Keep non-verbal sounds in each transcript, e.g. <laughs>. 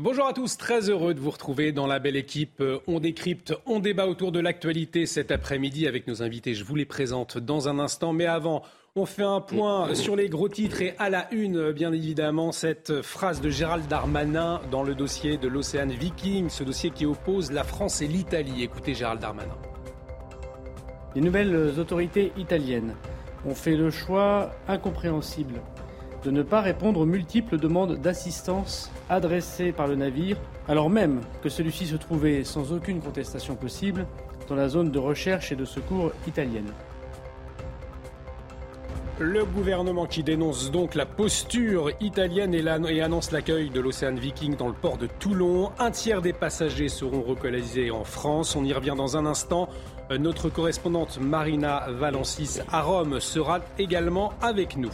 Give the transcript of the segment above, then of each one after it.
Bonjour à tous, très heureux de vous retrouver dans la belle équipe. On décrypte, on débat autour de l'actualité cet après-midi avec nos invités. Je vous les présente dans un instant, mais avant, on fait un point sur les gros titres et à la une, bien évidemment, cette phrase de Gérald Darmanin dans le dossier de l'Océan Viking, ce dossier qui oppose la France et l'Italie. Écoutez Gérald Darmanin. Les nouvelles autorités italiennes ont fait le choix incompréhensible de ne pas répondre aux multiples demandes d'assistance adressées par le navire, alors même que celui-ci se trouvait sans aucune contestation possible dans la zone de recherche et de secours italienne. Le gouvernement qui dénonce donc la posture italienne et, annonce l'accueil de l'Océan Viking dans le port de Toulon. Un tiers des passagers seront relocalisés en France. On y revient dans un instant. Notre correspondante Marina Valencis à Rome sera également avec nous.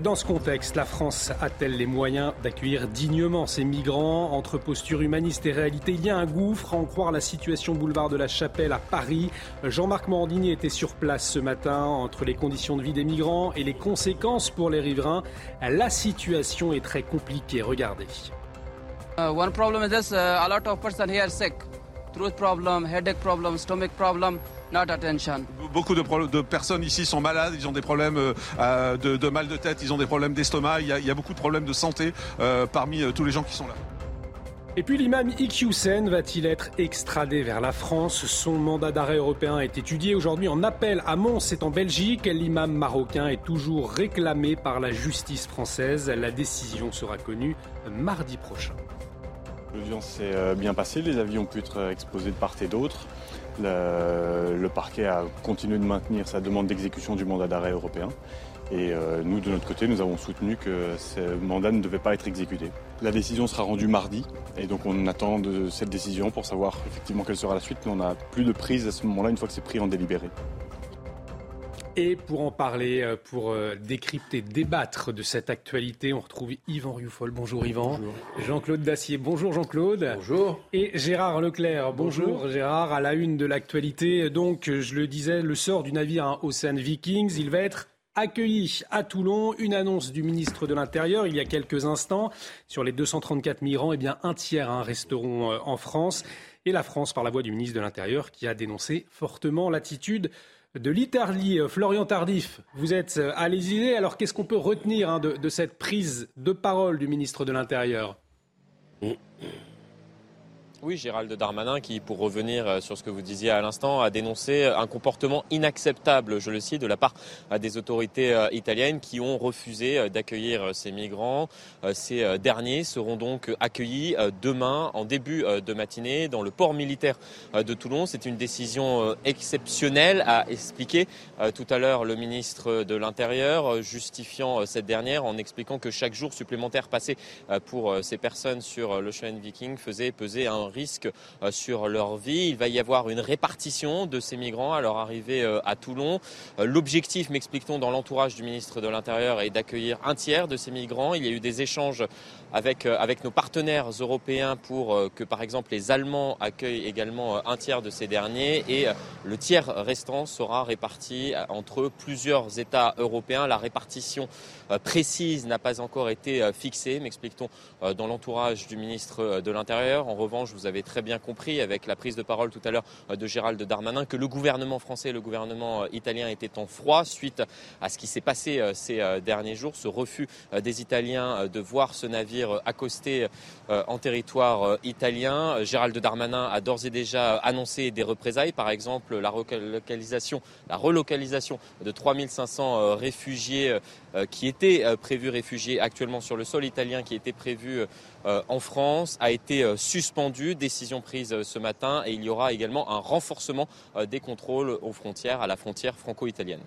Dans ce contexte, la France a-t-elle les moyens d'accueillir dignement ces migrants Entre posture humaniste et réalité, il y a un gouffre, à en croire la situation boulevard de la Chapelle à Paris. Jean-Marc Morandini était sur place ce matin entre les conditions de vie des migrants et les conséquences pour les riverains. La situation est très compliquée. Regardez. Uh, one problem is this, uh, a lot of person here sick. Throat problem, headache problem, stomach problem. Beaucoup de, personnes ici sont malades, ils ont des problèmes euh, de, mal de tête, ils ont des problèmes d'estomac, il, y a beaucoup de problèmes de santé euh, parmi euh, tous les gens qui sont là. Et puis l'imam Iqiyoussen va-t-il être extradé vers la France? Son mandat d'arrêt européen est étudié aujourd'hui en appel à Mons, c'est en Belgique. L'imam marocain est toujours réclamé par la justice française. La décision sera connue mardi prochain. L'audience s'est bien passée, les avis ont pu être exposés de part et d'autre. Le, parquet a continué de maintenir sa demande d'exécution du mandat d'arrêt européen. Et euh, nous, de notre côté, nous avons soutenu que ce mandat ne devait pas être exécuté. La décision sera rendue mardi, et donc on attend de cette décision pour savoir effectivement quelle sera la suite. Mais on n'a plus de prise à ce moment-là, une fois que c'est pris en délibéré. Et pour en parler, euh, pour euh, décrypter, débattre de cette actualité, on retrouve Yvan Rioufol. Bonjour Yvan. Jean-Claude Dacier. Bonjour Jean-Claude. Bonjour. Et Gérard Leclerc. Bonjour. Gérard, à la une de l'actualité. Donc, je le disais, le sort du navire hein, Ocean Vikings, il va être accueilli à Toulon. Une annonce du ministre de l'Intérieur il y a quelques instants. Sur les 234 migrants, eh bien, un tiers hein, resteront euh, en France. Et la France, par la voix du ministre de l'Intérieur, qui a dénoncé fortement l'attitude de l'Italie. Euh, Florian Tardif, vous êtes euh, à l'Élysée. Alors qu'est-ce qu'on peut retenir hein, de, de, cette prise de parole du ministre de l'Intérieur? <clears throat> oui, Gérald Darmanin, qui, pour revenir euh, sur ce que vous disiez à l'instant, a dénoncé un comportement inacceptable, je le cite, de la part euh, des autorités euh, italiennes qui ont refusé d'accueillir ces migrants. Ces derniers seront donc accueillis demain, en début de matinée, dans le port militaire de Toulon. C'est une décision exceptionnelle, a expliqué tout à l'heure le ministre de l'Intérieur, justifiant cette dernière en expliquant que chaque jour supplémentaire passé pour ces personnes sur l'Ocean Viking faisait peser un risque euh, sur leur vie. Il va y avoir une répartition de ces migrants à leur arrivée euh, à Toulon. Euh, l'objectif, m'explique-t-on, dans l'entourage du ministre de l'Intérieur est d'accueillir un tiers de ces migrants. Il y a eu des échanges avec, avec nos partenaires européens pour que, par exemple, les Allemands accueillent également un tiers de ces derniers et le tiers restant sera réparti entre plusieurs États européens. La répartition précise n'a pas encore été fixée, m'explique-t-on, dans l'entourage du ministre de l'Intérieur. En revanche, vous avez très bien compris avec la prise de parole tout à l'heure euh, de Gérald Darmanin que le gouvernement français et le gouvernement euh, italien étaient en froid suite à ce qui s'est passé euh, ces derniers jours, ce refus des Italiens de voir ce navire accoster en territoire italien. Gérald Darmanin a d'ores et déjà annoncé des représailles, par exemple la relocalisation, la relocalisation de 3500 réfugiés qui étaient prévus réfugiés actuellement sur le sol italien, qui étaient prévus euh, en France a été euh, suspendu, décision prise euh, ce matin, et il y aura également un renforcement des contrôles aux frontières, à la frontière franco-italienne.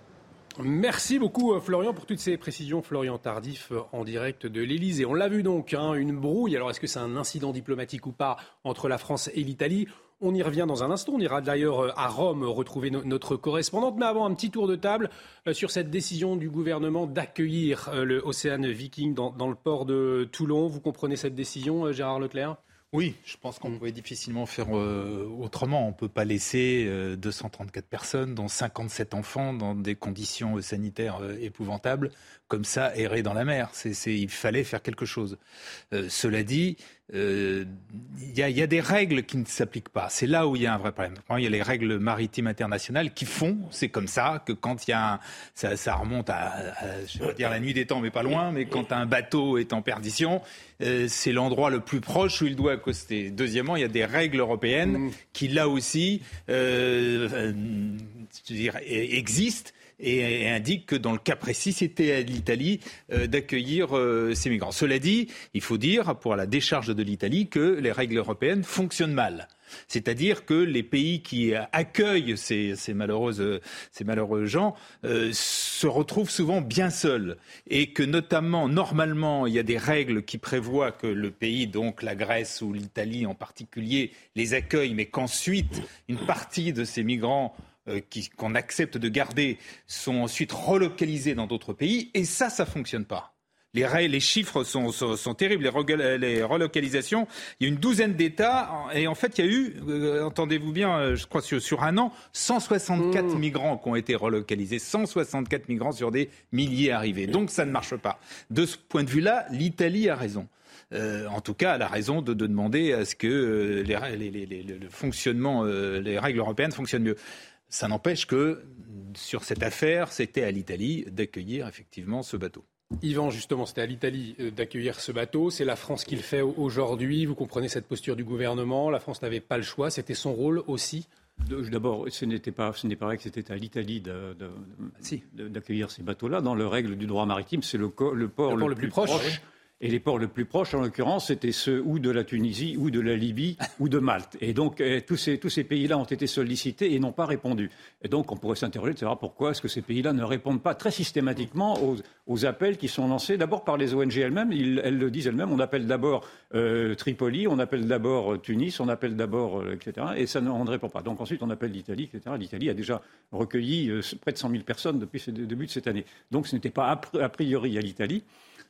Merci beaucoup euh, Florian pour toutes ces précisions. Florian Tardif euh, en direct de l'Elysée. On l'a vu donc, hein, une brouille. Alors est-ce que c'est un incident diplomatique ou pas entre la France et l'Italie? On y revient dans un instant. On ira d'ailleurs euh, à Rome retrouver notre correspondante. Mais avant, un petit tour de table sur cette décision du gouvernement d'accueillir le Océan Viking dans, le port de Toulon. Vous comprenez cette décision, Gérard Leclerc? Oui, je pense qu'on mm. pouvait difficilement faire euh, autrement. On ne peut pas laisser 234 euh, personnes, dont 57 enfants, dans des conditions sanitaires euh, épouvantables, comme ça, errer dans la mer. il fallait faire quelque chose. cela dit, il y, a des règles qui ne s'appliquent pas. C'est là où il y a un vrai problème. Il y a les règles maritimes internationales qui font, c'est comme ça, que quand il y a un, ça, remonte à, je vais dire la nuit des temps, mais pas loin, mais quand un bateau est en perdition, euh, c'est l'endroit le plus proche où il doit accoster. Deuxièmement, il y a des règles européennes mm. qui, là aussi, euh, euh, existent et indiquent que dans le cas précis, c'était à l'Italie d'accueillir ces migrants. Cela dit, il faut dire, pour la décharge de l'Italie, que les règles européennes fonctionnent mal. C'est-à-dire que les pays qui accueillent ces, malheureux gens euh, se retrouvent souvent bien seuls et que notamment, normalement, il y a des règles qui prévoient que le pays, donc la Grèce ou l'Italie en particulier, les accueille, mais qu'ensuite une partie de ces migrants euh, qu'on accepte de garder sont ensuite relocalisés dans d'autres pays. Et ça, ça fonctionne pas. Les, les chiffres sont, terribles, les, relocalisations. Il y a une douzaine d'États et en fait, il y a eu, euh, entendez-vous bien, euh, je crois sur, un an, 164 mmh. migrants qui ont été relocalisés, 164 migrants sur des milliers arrivés. Donc ça ne marche pas. De ce point de vue-là, l'Italie a raison. Euh, en tout cas, elle a raison de, demander à ce que le fonctionnement, les règles européennes fonctionnent mieux. Ça n'empêche que sur cette affaire, c'était à l'Italie d'accueillir effectivement ce bateau. Yvan, justement, c'était à l'Italie euh, d'accueillir ce bateau. C'est la France qui le fait aujourd'hui. Vous comprenez cette posture du gouvernement. La France n'avait pas le choix. C'était son rôle aussi. D'abord, ce n'était pas, ce n'est pas vrai que c'était à l'Italie d'accueillir ces bateaux-là. Dans le règle du droit maritime, c'est le, port le, plus, proche et les ports les plus proches, en l'occurrence, c'était ceux ou de la Tunisie, ou de la Libye, <laughs> ou de Malte. Et donc, eh, tous ces, tous ces pays-là ont été sollicités et n'ont pas répondu. Et donc, on pourrait s'interroger de savoir pourquoi est-ce que ces pays-là ne répondent pas très systématiquement aux, appels qui sont lancés d'abord par les ONG elles-mêmes. elles le disent elles-mêmes. On appelle d'abord euh, Tripoli, on appelle d'abord euh, Tunis, on appelle d'abord, euh, etc. Et ça ne, on ne répond pas. Donc ensuite, on appelle l'Italie, etc. L'Italie a déjà recueilli près de 100 000 personnes depuis le début de cette année. Donc, ce n'était pas a priori à l'Italie.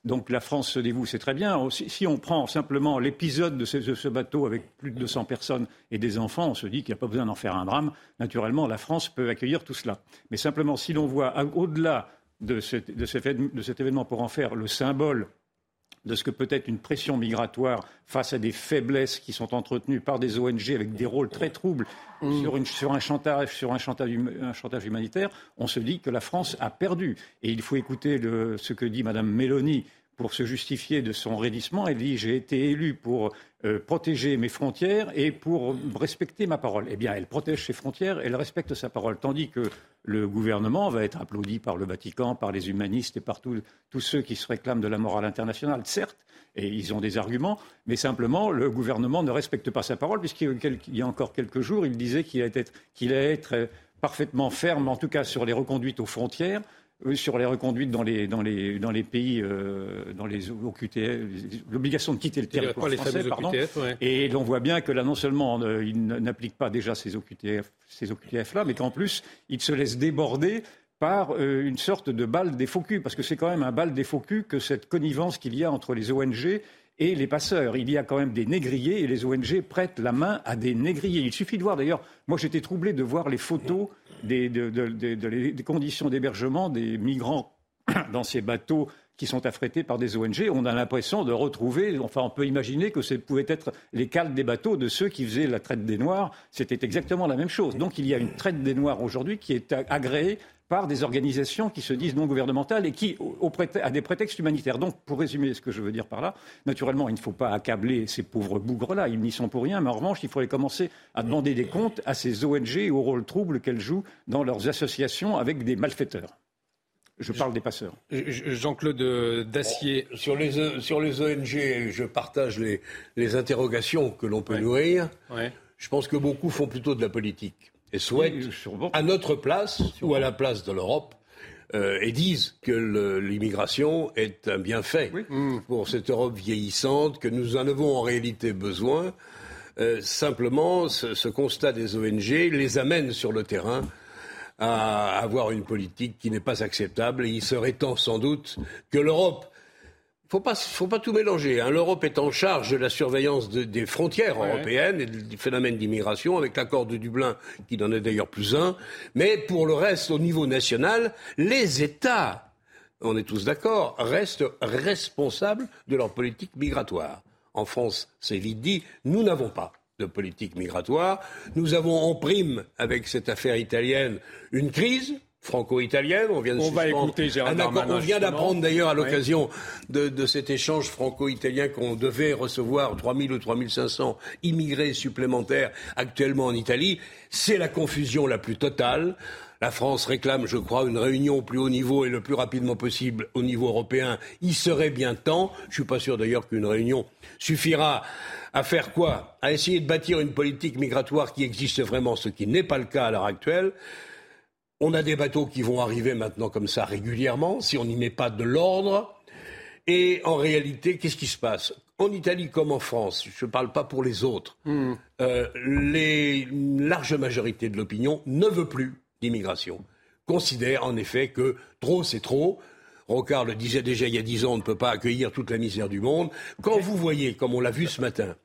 Donc la France se dévoue, c'est très bien. Si on prend simplement l'épisode de ce, bateau avec plus de 200 personnes et des enfants, on se dit qu'il n'y a pas besoin d'en faire un drame. Naturellement, la France peut accueillir tout cela. Mais simplement, si l'on voit au-delà de, cet événement pour en faire le symbole de ce que peut être une pression migratoire face à des faiblesses qui sont entretenues par des ONG avec des rôles très troubles mmh. sur, un chantage, sur un chantage, humanitaire, on se dit que la France a perdu. Et il faut écouter ce que dit Mme Mélanie pour se justifier de son raidissement. Elle dit J'ai été élue pour euh, protéger mes frontières et pour respecter ma parole. Eh bien, elle protège ses frontières, elle respecte sa parole. Tandis que le gouvernement va être applaudi par le Vatican, par les humanistes et par tous ceux qui se réclament de la morale internationale, certes, et ils ont des arguments, mais simplement, le gouvernement ne respecte pas sa parole, puisqu'il y a encore quelques jours, il disait qu'il allait être euh, parfaitement ferme, en tout cas sur les reconduites aux frontières, sur les reconduites dans les, dans les, dans les pays, euh, dans les OQTF, l'obligation de quitter le territoire français, pardon. Et l'on voit bien que là, non seulement euh, il n'applique pas déjà ces OQTF, ces OQTF-là, mais qu'en plus, il se laisse déborder par euh, une sorte de balle des faux parce que c'est quand même un balle des faux que cette connivence qu'il y a entre les ONG et les passeurs. Il y a quand même des négriers et les ONG prêtent la main à des négriers. Il suffit de voir d'ailleurs, moi j'étais troublé de voir les photos des, conditions d'hébergement des migrants <coughs> dans ces bateaux qui sont affrétés par des ONG, on a l'impression de retrouver, enfin on peut imaginer que ce pouvait être les cales des bateaux de ceux qui faisaient la traite des Noirs, c'était exactement la même chose. Donc il y a une traite des Noirs aujourd'hui qui est agréée par des organisations qui se disent non gouvernementales et qui, au, à des prétextes humanitaires. Donc, pour résumer ce que je veux dire par là, naturellement, il ne faut pas accabler ces pauvres bougres-là, ils n'y sont pour rien, mais en revanche, il faudrait commencer à demander des comptes à ces ONG et au rôle trouble qu'elles jouent dans leurs associations avec des malfaiteurs. Je parle des passeurs. Jean-Claude Dacier. sur, les, sur les ONG, je partage les, les interrogations que l'on peut nourrir. Je pense que beaucoup font plutôt de la politique et souhaitent, à notre place ou à la place de l'Europe, et disent que l'immigration est un bienfait pour cette Europe vieillissante, que nous en avons en réalité besoin. simplement, ce, constat des ONG les amène sur le terrain à avoir une politique qui n'est pas acceptable. Et il serait temps sans doute que l'Europe faut pas, faut pas tout mélanger. Hein. L'Europe est en charge de la surveillance des frontières européennes et du phénomène d'immigration, avec l'accord de Dublin, qui n'en est d'ailleurs plus un. Mais pour le reste, au niveau national, les États, on est tous d'accord, restent responsables de leur politique migratoire. En France, c'est vite dit, nous n'avons pas de politique migratoire. Nous avons en prime, avec cette affaire italienne, une crise franco-italienne. On vient de on va écouter On vient d'apprendre d'ailleurs à l'occasion de, cet échange franco-italien qu'on devait recevoir 3000 ou 3500 immigrés supplémentaires actuellement en Italie. C'est la confusion la plus totale. La France réclame, je crois, une réunion au plus haut niveau et le plus rapidement possible au niveau européen. Il serait bien temps. Je ne suis pas sûr d'ailleurs qu'une réunion suffira à faire quoi? À essayer de bâtir une politique migratoire qui existe vraiment, ce qui n'est pas le cas à l'heure actuelle. On a des bateaux qui vont arriver maintenant comme ça régulièrement, si on n'y met pas de l'ordre. Et en réalité, qu'est-ce qui se passe? En Italie comme en France, je ne parle pas pour les autres, euh, les large majorité de l'opinion ne veut plus d'immigration. Considère en effet que trop c'est trop. Rocard le disait déjà il y a dix ans, on ne peut pas accueillir toute la misère du monde. Quand vous voyez, comme on l'a vu ce matin,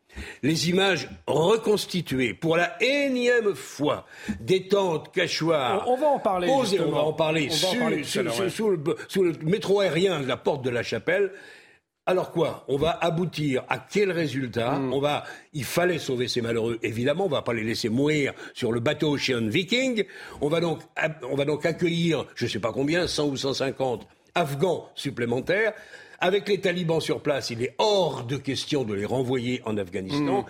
les images reconstituées pour la énième fois des tentes cachoirs. On, va en parler. on va en parler, sous, le, métro aérien de la porte de la chapelle. Alors quoi? On va aboutir à quel résultat? Hmm. On va, il fallait sauver ces malheureux. Évidemment, on va pas les laisser mourir sur le bateau Ocean Viking. On va donc, on va donc accueillir, je ne sais pas combien, 100 ou 150 Afghans supplémentaires. Avec les talibans sur place, il est hors de question de les renvoyer en Afghanistan. Hmm.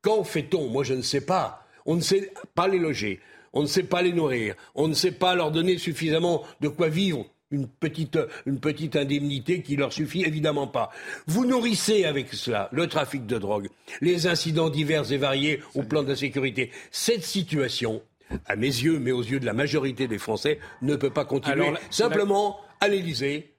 Quand fait-on? Moi, je ne sais pas. On ne sait pas les loger. On ne sait pas les nourrir. On ne sait pas leur donner suffisamment de quoi vivre. Une petite, une petite indemnité qui leur suffit évidemment pas. Vous nourrissez avec cela le trafic de drogue, les incidents divers et variés au plan de la sécurité. Cette situation, à mes yeux, mais aux yeux de la majorité des Français, ne peut pas continuer. Simplement, à l'Élysée,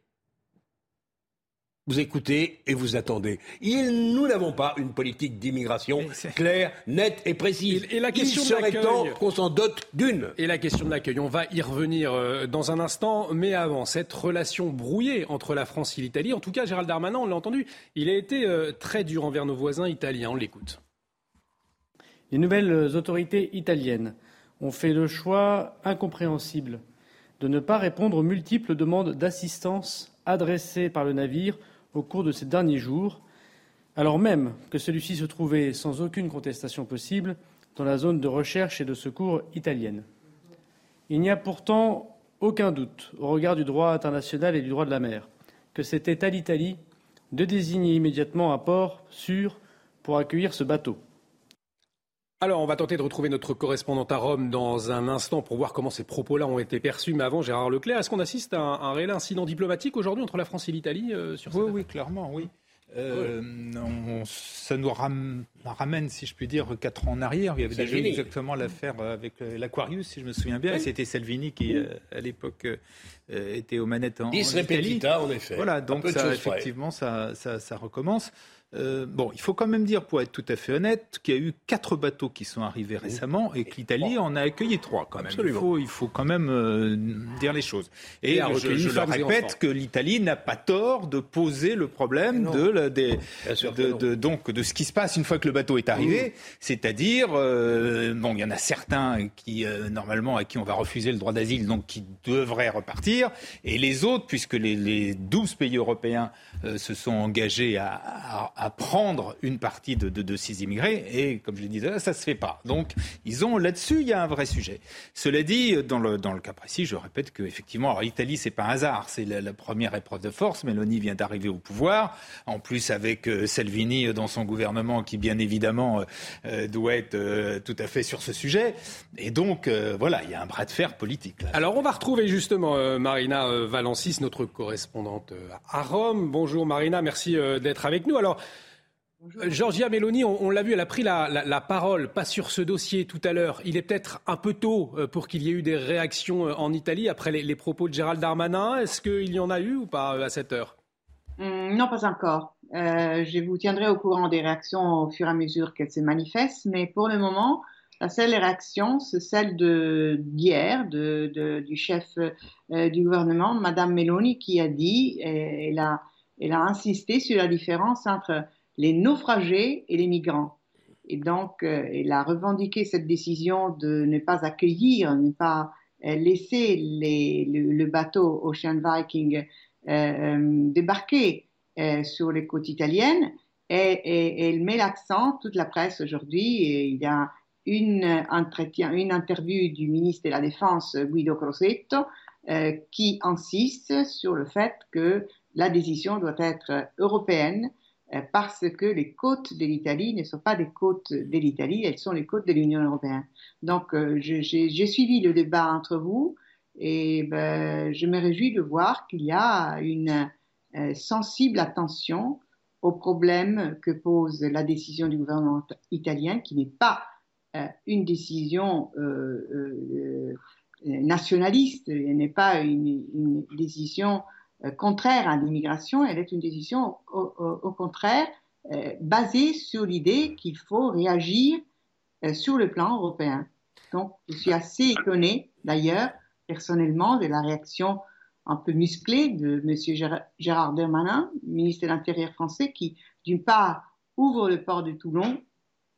vous écoutez et vous attendez. nous n'avons pas une politique d'immigration claire, nette et précise. Et, la question Il serait temps qu'on s'en dote d'une. Et la question de l'accueil, on va y revenir euh, dans un instant, mais avant, cette relation brouillée entre la France et l'Italie, en tout cas Gérald Darmanin, on l'a entendu, il a été euh, très dur envers nos voisins italiens, on l'écoute. Les nouvelles autorités italiennes ont fait le choix incompréhensible de ne pas répondre aux multiples demandes d'assistance adressées par le navire au cours de ces derniers jours, alors même que celui-ci se trouvait sans aucune contestation possible dans la zone de recherche et de secours italienne. Il n'y a pourtant aucun doute, au regard du droit international et du droit de la mer, que c'était à l'Italie de désigner immédiatement un port sûr pour accueillir ce bateau. Alors, on va tenter de retrouver notre correspondante à Rome dans un instant pour voir comment ces propos-là ont été perçus. Mais avant, Gérard Leclerc, est-ce qu'on assiste à un, réel incident diplomatique aujourd'hui entre la France et l'Italie euh, sur Oui, oui, clairement, oui. Euh, ça nous ramène, si je puis dire, quatre ans en arrière. Il y avait déjà exactement l'affaire avec l'Aquarius, si je me souviens bien. C'était Salvini qui, euh, à l'époque, était aux manettes en, en Italie. en effet. Voilà, donc ça, effectivement, ça, ça, recommence. Euh, bon, il faut quand même dire, pour être tout à fait honnête, qu'il y a eu quatre bateaux qui sont arrivés récemment et que l'Italie en a accueilli trois quand même. Il faut, il faut quand même euh, dire les choses. Et je, je le répète que l'Italie n'a pas tort de poser le problème de, de, donc, de ce qui se passe une fois que le bateau est arrivé. C'est-à-dire, euh, bon, il y en a certains qui, normalement, à qui on va refuser le droit d'asile, donc qui devraient repartir. Et les autres, puisque les, les 12 pays européens se sont engagés à à prendre une partie de, de, ces immigrés. Et comme je le disais, ça ne se fait pas. Donc, ils ont là-dessus, il y a un vrai sujet. Cela dit, dans le, dans le cas précis, je répète qu'effectivement, alors l'Italie, c'est pas un hasard. C'est la, première épreuve de force. Mélanie vient d'arriver au pouvoir. En plus, avec euh, Salvini dans son gouvernement, qui bien évidemment euh, doit être euh, tout à fait sur ce sujet. Et donc, voilà, il y a un bras de fer politique. Alors, on va retrouver justement Marina Valencis, notre correspondante à Rome. Bonjour Marina, merci d'être avec nous. Alors, Euh, Georgia Meloni, on, l'a vu, elle a pris la, parole, pas sur ce dossier tout à l'heure. Il est peut-être un peu tôt euh, pour qu'il y ait eu des réactions euh, en Italie après les, propos de Gérald Darmanin. Est-ce qu'il y en a eu ou pas à cette heure? Hum, Non, pas encore. je vous tiendrai au courant des réactions au fur et à mesure qu'elles se manifestent, mais pour le moment, la seule réaction, c'est celle d'hier de, du chef du gouvernement, Madame Meloni, qui a dit, elle a, elle a insisté sur la différence entre les naufragés et les migrants. Et donc, euh, il a revendiqué cette décision de ne pas accueillir, ne pas euh, laisser le, bateau Ocean Viking euh, débarquer sur les côtes italiennes. Et, elle met l'accent, toute la presse aujourd'hui, il y a une, entretien, une interview du ministre de la Défense, Guido Crosetto, qui insiste sur le fait que la décision doit être européenne parce que les côtes de l'Italie ne sont pas des côtes de l'Italie, elles sont les côtes de l'Union européenne. Donc, euh, j'ai suivi le débat entre vous et ben, je me réjouis de voir qu'il y a une euh, sensible attention aux problèmes que pose la décision du gouvernement italien, qui n'est pas une décision nationaliste, elle n'est pas une, décision euh, contraire à l'immigration, elle est une décision au, contraire euh, basée sur l'idée qu'il faut réagir euh, sur le plan européen. Donc, je suis assez étonnée, d'ailleurs, personnellement, de la réaction un peu musclée de M. Gérard Darmanin, ministre de l'Intérieur français, qui, d'une part, ouvre le port de Toulon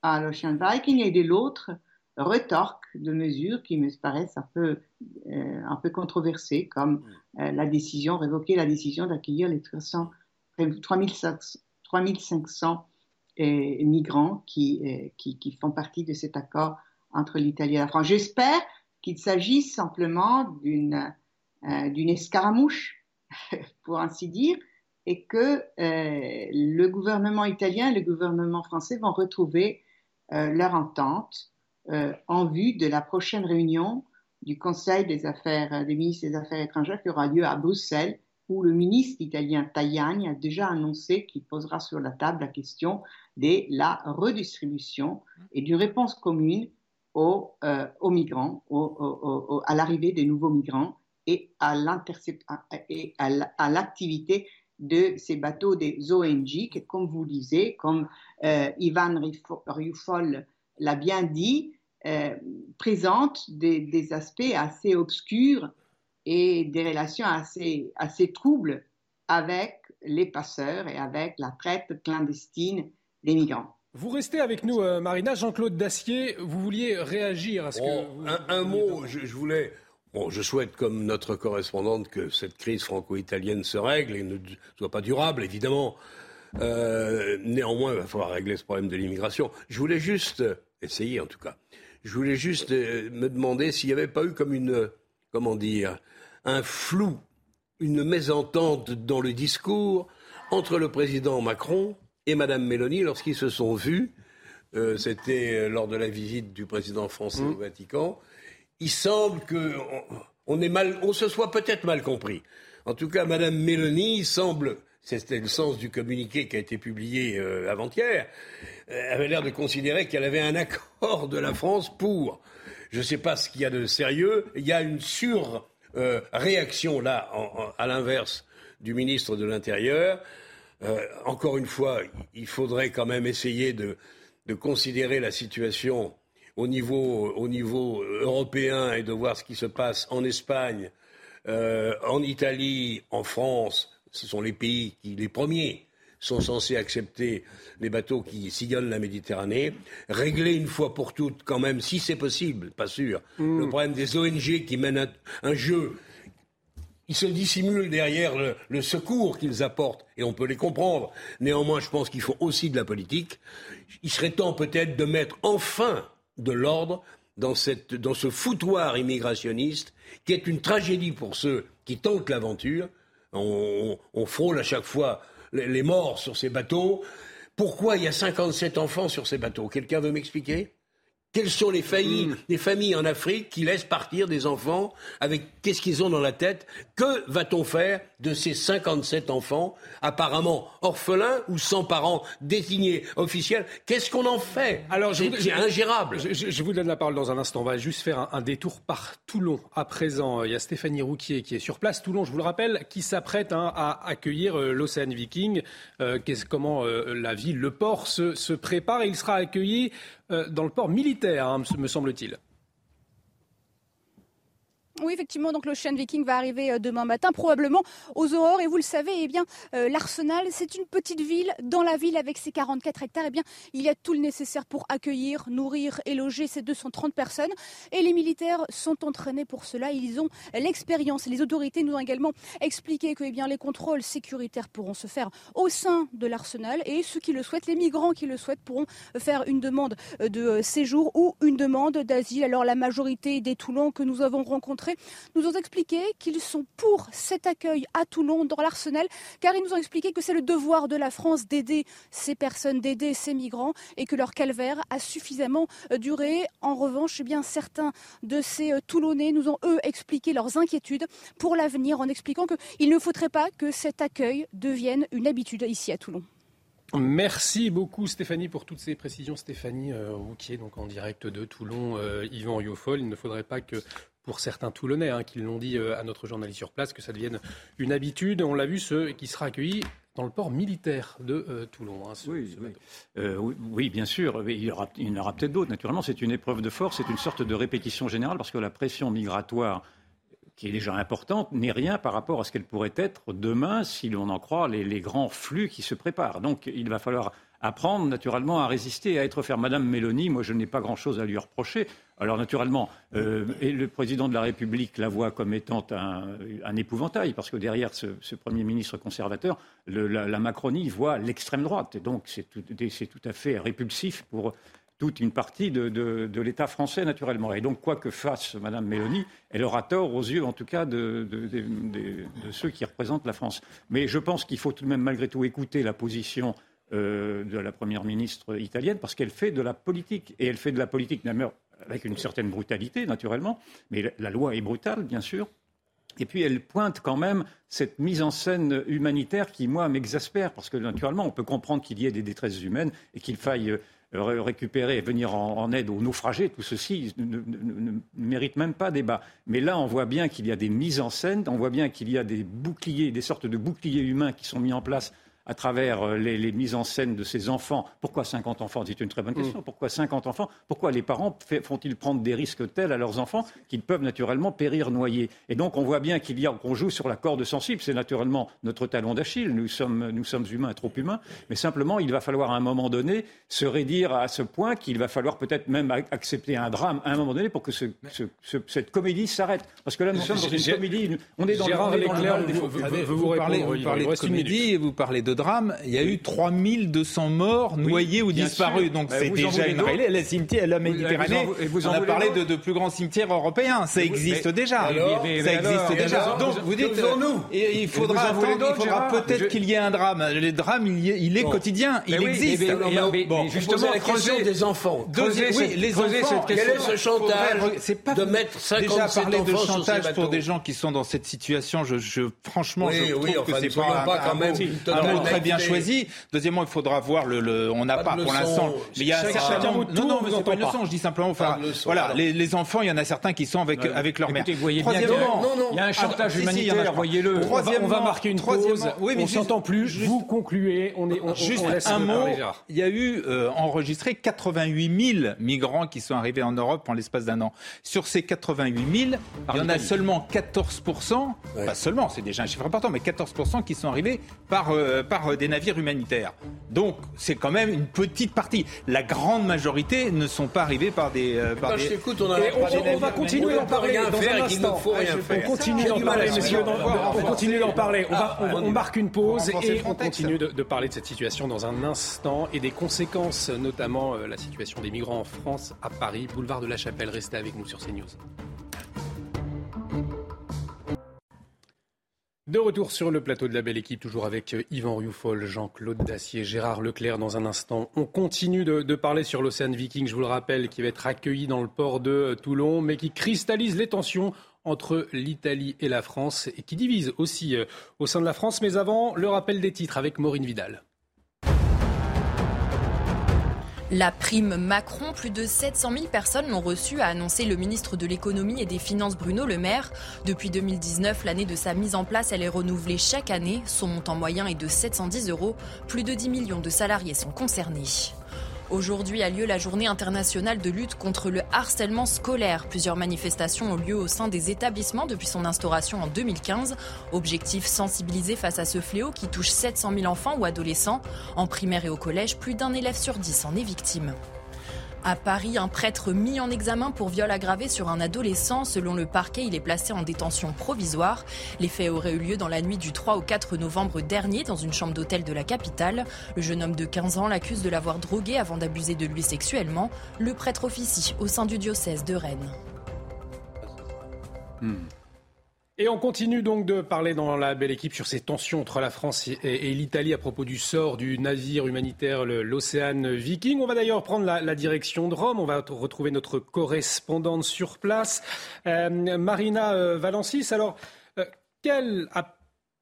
à l'Ocean Viking et de l'autre, retorque de mesures qui me paraissent un peu, euh, un peu controversées, comme euh, la décision, révoquer la décision d'accueillir les 300, 3500 euh, migrants qui, qui, qui, font partie de cet accord entre l'Italie et la France. J'espère qu'il s'agit simplement d'une d'une escaramouche, <laughs> pour ainsi dire, et que le gouvernement italien et le gouvernement français vont retrouver leur entente en vue de la prochaine réunion du Conseil euh, des ministres des Affaires étrangères qui aura lieu à Bruxelles, où le ministre italien Tajani a déjà annoncé qu'il posera sur la table la question de la redistribution et d'une réponse commune aux, euh, migrants, à l'arrivée des nouveaux migrants et à l'activité de ces bateaux des ONG comme vous le disiez, comme Ivan Riufol l'a bien dit, euh, présente des, aspects assez obscurs et des relations assez, assez troubles avec les passeurs et avec la traite clandestine des migrants. Vous restez avec nous, euh, Marina. Jean-Claude Dacier, vous vouliez réagir à ce que. un, mot, je, voulais. Bon, je souhaite, comme notre correspondante, que cette crise franco-italienne se règle et ne soit pas durable, évidemment. Euh, néanmoins, il va falloir régler ce problème de l'immigration. Je voulais juste essayer, en tout cas, je voulais juste euh, me demander s'il n'y avait pas eu comme une, comment dire, un flou, une mésentente dans le discours entre le président Macron et Madame Mélanie lorsqu'ils se sont vus. Euh, c'était euh, lors de la visite du président français mmh. au Vatican. Il semble que on, est mal, on se soit peut-être mal compris. En tout cas, Madame Mélanie semble c'était le sens du communiqué qui a été publié euh, avant-hier, avait l'air de considérer qu'elle avait un accord de la France pour. Je ne sais pas ce qu'il y a de sérieux. Il y a une sur-réaction là, à l'inverse du ministre de l'Intérieur. Euh, encore une fois, il faudrait quand même essayer de, considérer la situation au niveau, au niveau, européen et de voir ce qui se passe en Espagne, en Italie, en France, ce sont les pays qui, les premiers, sont censés accepter les bateaux qui sillonnent la Méditerranée, régler une fois pour toutes, quand même, si c'est possible, pas sûr, le problème des ONG qui mènent un, jeu. Ils se dissimulent derrière le, secours qu'ils apportent, et on peut les comprendre. Néanmoins, je pense qu'il faut aussi de la politique. Il serait temps peut-être de mettre enfin de l'ordre dans, cette, dans ce foutoir immigrationniste qui est une tragédie pour ceux qui tentent l'aventure on, frôle à chaque fois les, morts sur ces bateaux. Pourquoi il y a 57 enfants sur ces bateaux? Quelqu'un veut m'expliquer? Quelles sont les familles, mm. les familles en Afrique qui laissent partir des enfants avec qu'est-ce qu'ils ont dans la tête? Que va-t-on faire de ces 57 enfants apparemment orphelins ou sans parents désignés officiels? Qu'est-ce qu'on en fait? Alors, c'est ingérable. Je, vous donne la parole dans un instant. On va juste faire un, détour par Toulon. À présent, il y a Stéphanie Rouquier qui est sur place. Toulon, je vous le rappelle, qui s'apprête hein, à accueillir euh, l'Océan Viking. Euh, comment euh, la ville, le port se, se prépare. Et il sera accueilli euh, dans le port militaire, hein, me semble-t-il. Oui, effectivement, donc l'Ocean Viking va arriver euh, demain matin, probablement aux aurores. Et vous le savez, eh bien, euh, l'Arsenal, c'est une petite ville. Dans la ville, avec ses 44 hectares, eh bien, il y a tout le nécessaire pour accueillir, nourrir et loger ces 230 personnes. Et les militaires sont entraînés pour cela. Ils ont l'expérience. Les autorités nous ont également expliqué que eh bien, les contrôles sécuritaires pourront se faire au sein de l'Arsenal. Et ceux qui le souhaitent, les migrants qui le souhaitent, pourront faire une demande de séjour ou une demande d'asile. Alors, la majorité des Toulons que nous avons rencontrés nous ont expliqué qu'ils sont pour cet accueil à Toulon dans l'arsenal, car ils nous ont expliqué que c'est le devoir de la France d'aider ces personnes, d'aider ces migrants, et que leur calvaire a suffisamment euh, duré. En revanche, eh bien certains de ces euh, Toulonnais nous ont eux expliqué leurs inquiétudes pour l'avenir, en expliquant qu'il ne faudrait pas que cet accueil devienne une habitude ici à Toulon. Merci beaucoup Stéphanie pour toutes ces précisions. Stéphanie euh, Rouquier, donc en direct de Toulon, Yvan Riofol. Il ne faudrait pas que pour certains Toulonnais hein, qui l'ont dit euh, à notre journaliste sur place, que ça devienne une habitude. On l'a vu, ce qui sera accueilli dans le port militaire de euh, Toulon. Hein, euh, oui, oui, bien sûr. Il y, aura, il en aura peut-être d'autres. Naturellement, c'est une épreuve de force, c'est une sorte de répétition générale parce que la pression migratoire qui est déjà importante, n'est rien par rapport à ce qu'elle pourrait être demain si l'on en croit les, les, grands flux qui se préparent. Donc il va falloir apprendre naturellement à résister et à être ferme. Madame Mélanie, moi je n'ai pas grand-chose à lui reprocher. Alors naturellement, euh, le président de la République la voit comme étant un, épouvantail, parce que derrière ce, Premier ministre conservateur, la, Macronie voit l'extrême droite. Et donc c'est tout, à fait répulsif pour toute une partie de, l'État français, naturellement. Et donc, quoi que fasse Madame Mélanie, elle aura tort aux yeux, en tout cas, de, ceux qui représentent la France. Mais je pense qu'il faut tout de même, malgré tout, écouter la position euh, de la Première ministre italienne, parce qu'elle fait de la politique. Et elle fait de la politique, avec une certaine brutalité, naturellement, mais la loi est brutale, bien sûr. Et puis elle pointe quand même cette mise en scène humanitaire qui, moi, m'exaspère, parce que naturellement, on peut comprendre qu'il y ait des détresses humaines et qu'il faille euh, récupérer et venir en, aide aux naufragés. Tout ceci ne, mérite même pas débat. Mais là, on voit bien qu'il y a des mises en scène, on voit bien qu'il y a des boucliers, des sortes de boucliers humains qui sont mis en place à travers euh, les, mises en scène de ces enfants. Pourquoi 50 enfants? C'est une très bonne question. Mm. Pourquoi 50 enfants? Pourquoi les parents font-ils prendre des risques tels à leurs enfants qu'ils peuvent naturellement périr noyés? Et donc on voit bien qu'il y a qu'on joue sur la corde sensible. C'est naturellement notre talon d'Achille. Nous sommes, nous sommes humains, trop humains. Mais simplement, il va falloir à un moment donné se rédire à ce point qu'il va falloir peut-être même accepter un drame à un moment donné pour que cette comédie s'arrête. Parce que là, nous sommes dans une comédie. On est dans, Gérard le, vous, vous, vous, parlez, vous parlez de comédie et vous parlez de drame, il y a eu 3200 morts noyés ou disparus. Donc c'est déjà une réalité. Les cimetières, la Méditerranée, vous on a parlé de, de, plus grands cimetières européens. Ça existe déjà. ça existe déjà. Donc vous dites, nous. il faudra attendre, il faudra peut-être qu'il y ait un drame. Le drame, il, est quotidien, il existe. Justement, la question des enfants. Oui, les enfants. Quel est ce chantage de mettre 50 Déjà parler de chantage pour des gens qui sont dans cette situation, je franchement, je trouve que c'est pas quand même très bien choisi. Deuxièmement, il faudra voir le. on n'a pas, pour l'instant. Mais il y a certains. Non, non, mais c'est pas une leçon. Je dis simplement. Enfin, voilà, les, enfants, il y en a certains qui sont avec avec leur mère. bien. Il y a un chantage humanitaire. Voyez-le. On va marquer une pause. Oui, mais on s'entend plus. Vous concluez. On est. Juste un mot. Il y a eu euh, enregistré 88 000 migrants qui sont arrivés en Europe en l'espace d'un an. Sur ces 88 000, il y en a seulement 14% pas seulement, c'est déjà un chiffre important, mais 14% qui sont arrivés par euh, par euh, des navires humanitaires. Donc c'est quand même une petite partie. La grande majorité ne sont pas arrivés par des. Euh, par des... Écoute, on, a on, va continuer d'en parler dans un instant. On continue d'en parler, monsieur. On continue d'en parler. On, marque une pause et on continue de, parler de cette situation dans un instant et des conséquences, notamment euh, la situation des migrants en France, à Paris, boulevard de la Chapelle. Restez avec nous sur CNews. De retour sur le plateau de la belle équipe, toujours avec euh, Yvan Rioufol, Jean-Claude Dacier, Gérard Leclerc dans un instant. On continue de, parler sur l'Océan Viking, je vous le rappelle, qui va être accueilli dans le port de euh, Toulon, mais qui cristallise les tensions entre l'Italie et la France et qui divise aussi euh, au sein de la France. Mais avant, le rappel des titres avec Maureen Vidal. La prime Macron, plus de 700 000 personnes l'ont reçue, a annoncé le ministre de l'économie et des finances Bruno Le Maire. Depuis 2019, l'année de sa mise en place, elle est renouvelée chaque année. Son montant moyen est de 710 euros. Plus de 10 millions de salariés sont concernés. Aujourd'hui a lieu la journée internationale de lutte contre le harcèlement scolaire. Plusieurs manifestations ont lieu au sein des établissements depuis son instauration en 2015. Objectif sensibiliser face à ce fléau qui touche 700 000 enfants ou adolescents. En primaire et au collège, plus d'un élève sur dix en est victime. À Paris, un prêtre mis en examen pour viol aggravé sur un adolescent. Selon le parquet, il est placé en détention provisoire. Les faits auraient eu lieu dans la nuit du 3 au 4 novembre dernier dans une chambre d'hôtel de la capitale. Le jeune homme de 15 ans l'accuse de l'avoir drogué avant d'abuser de lui sexuellement. Le prêtre officie au sein du diocèse de Rennes. Hmm. Et on continue donc de parler dans la belle équipe sur ces tensions entre la France et, l'Italie à propos du sort du navire humanitaire, l'Océan Viking. On va d'ailleurs prendre la, direction de Rome. On va retrouver notre correspondante sur place, euh, Marina euh, Valencis. Alors, euh,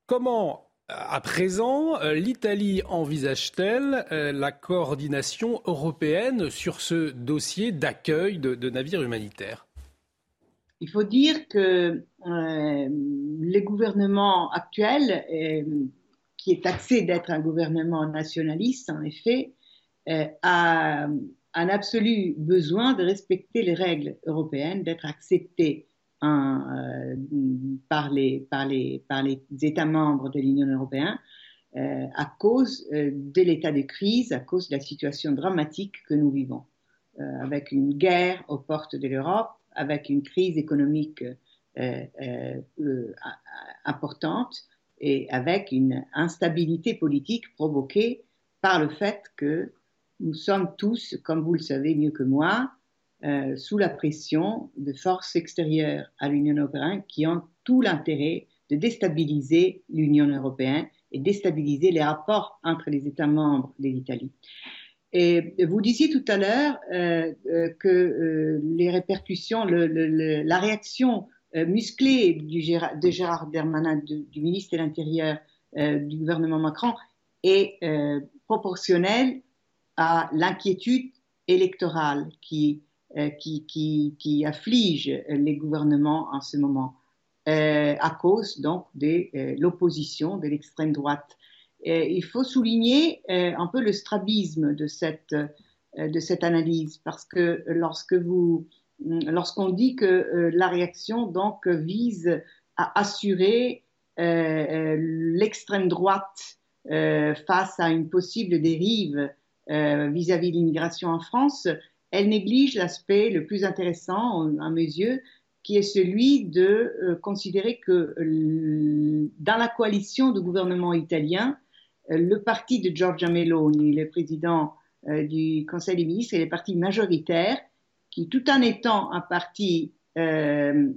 comment à présent, l'Italie envisage-t-elle la coordination européenne sur ce dossier d'accueil de navires humanitaires? Il faut dire que euh, le gouvernement actuel, euh, qui est taxé d'être un gouvernement nationaliste, en effet, euh, a un absolu besoin de respecter les règles européennes, d'être accepté euh, par, les, par, les, par les États membres de l'Union européenne euh, à cause de l'état de crise, à cause de la situation dramatique que nous vivons, avec une guerre aux portes de l'Europe avec une crise économique euh, euh, euh, importante et avec une instabilité politique provoquée par le fait que nous sommes tous, comme vous le savez mieux que moi, sous la pression de forces extérieures à l'Union européenne qui ont tout l'intérêt de déstabiliser l'Union européenne et déstabiliser les rapports entre les États membres de l'Italie. Et vous disiez tout à l'heure euh, euh, que euh, les répercussions, la réaction musclée de Gérard Darmanin, du ministre de l'Intérieur du gouvernement Macron, est proportionnelle à l'inquiétude électorale qui, qui, afflige les gouvernements en ce moment, à cause donc de l'opposition de l'extrême droite il faut souligner euh, un peu le strabisme de cette, euh, de cette analyse, parce que lorsque vous, lorsqu'on dit que euh, la réaction donc vise à assurer l'extrême droite face à une possible dérive vis-à-vis de l'immigration en France, elle néglige l'aspect le plus intéressant à mes yeux, qui est celui de considérer que dans la coalition du gouvernement italien, le parti de Giorgia Meloni, le président euh, du Conseil des ministres, est le parti majoritaire qui, tout en étant un parti euh,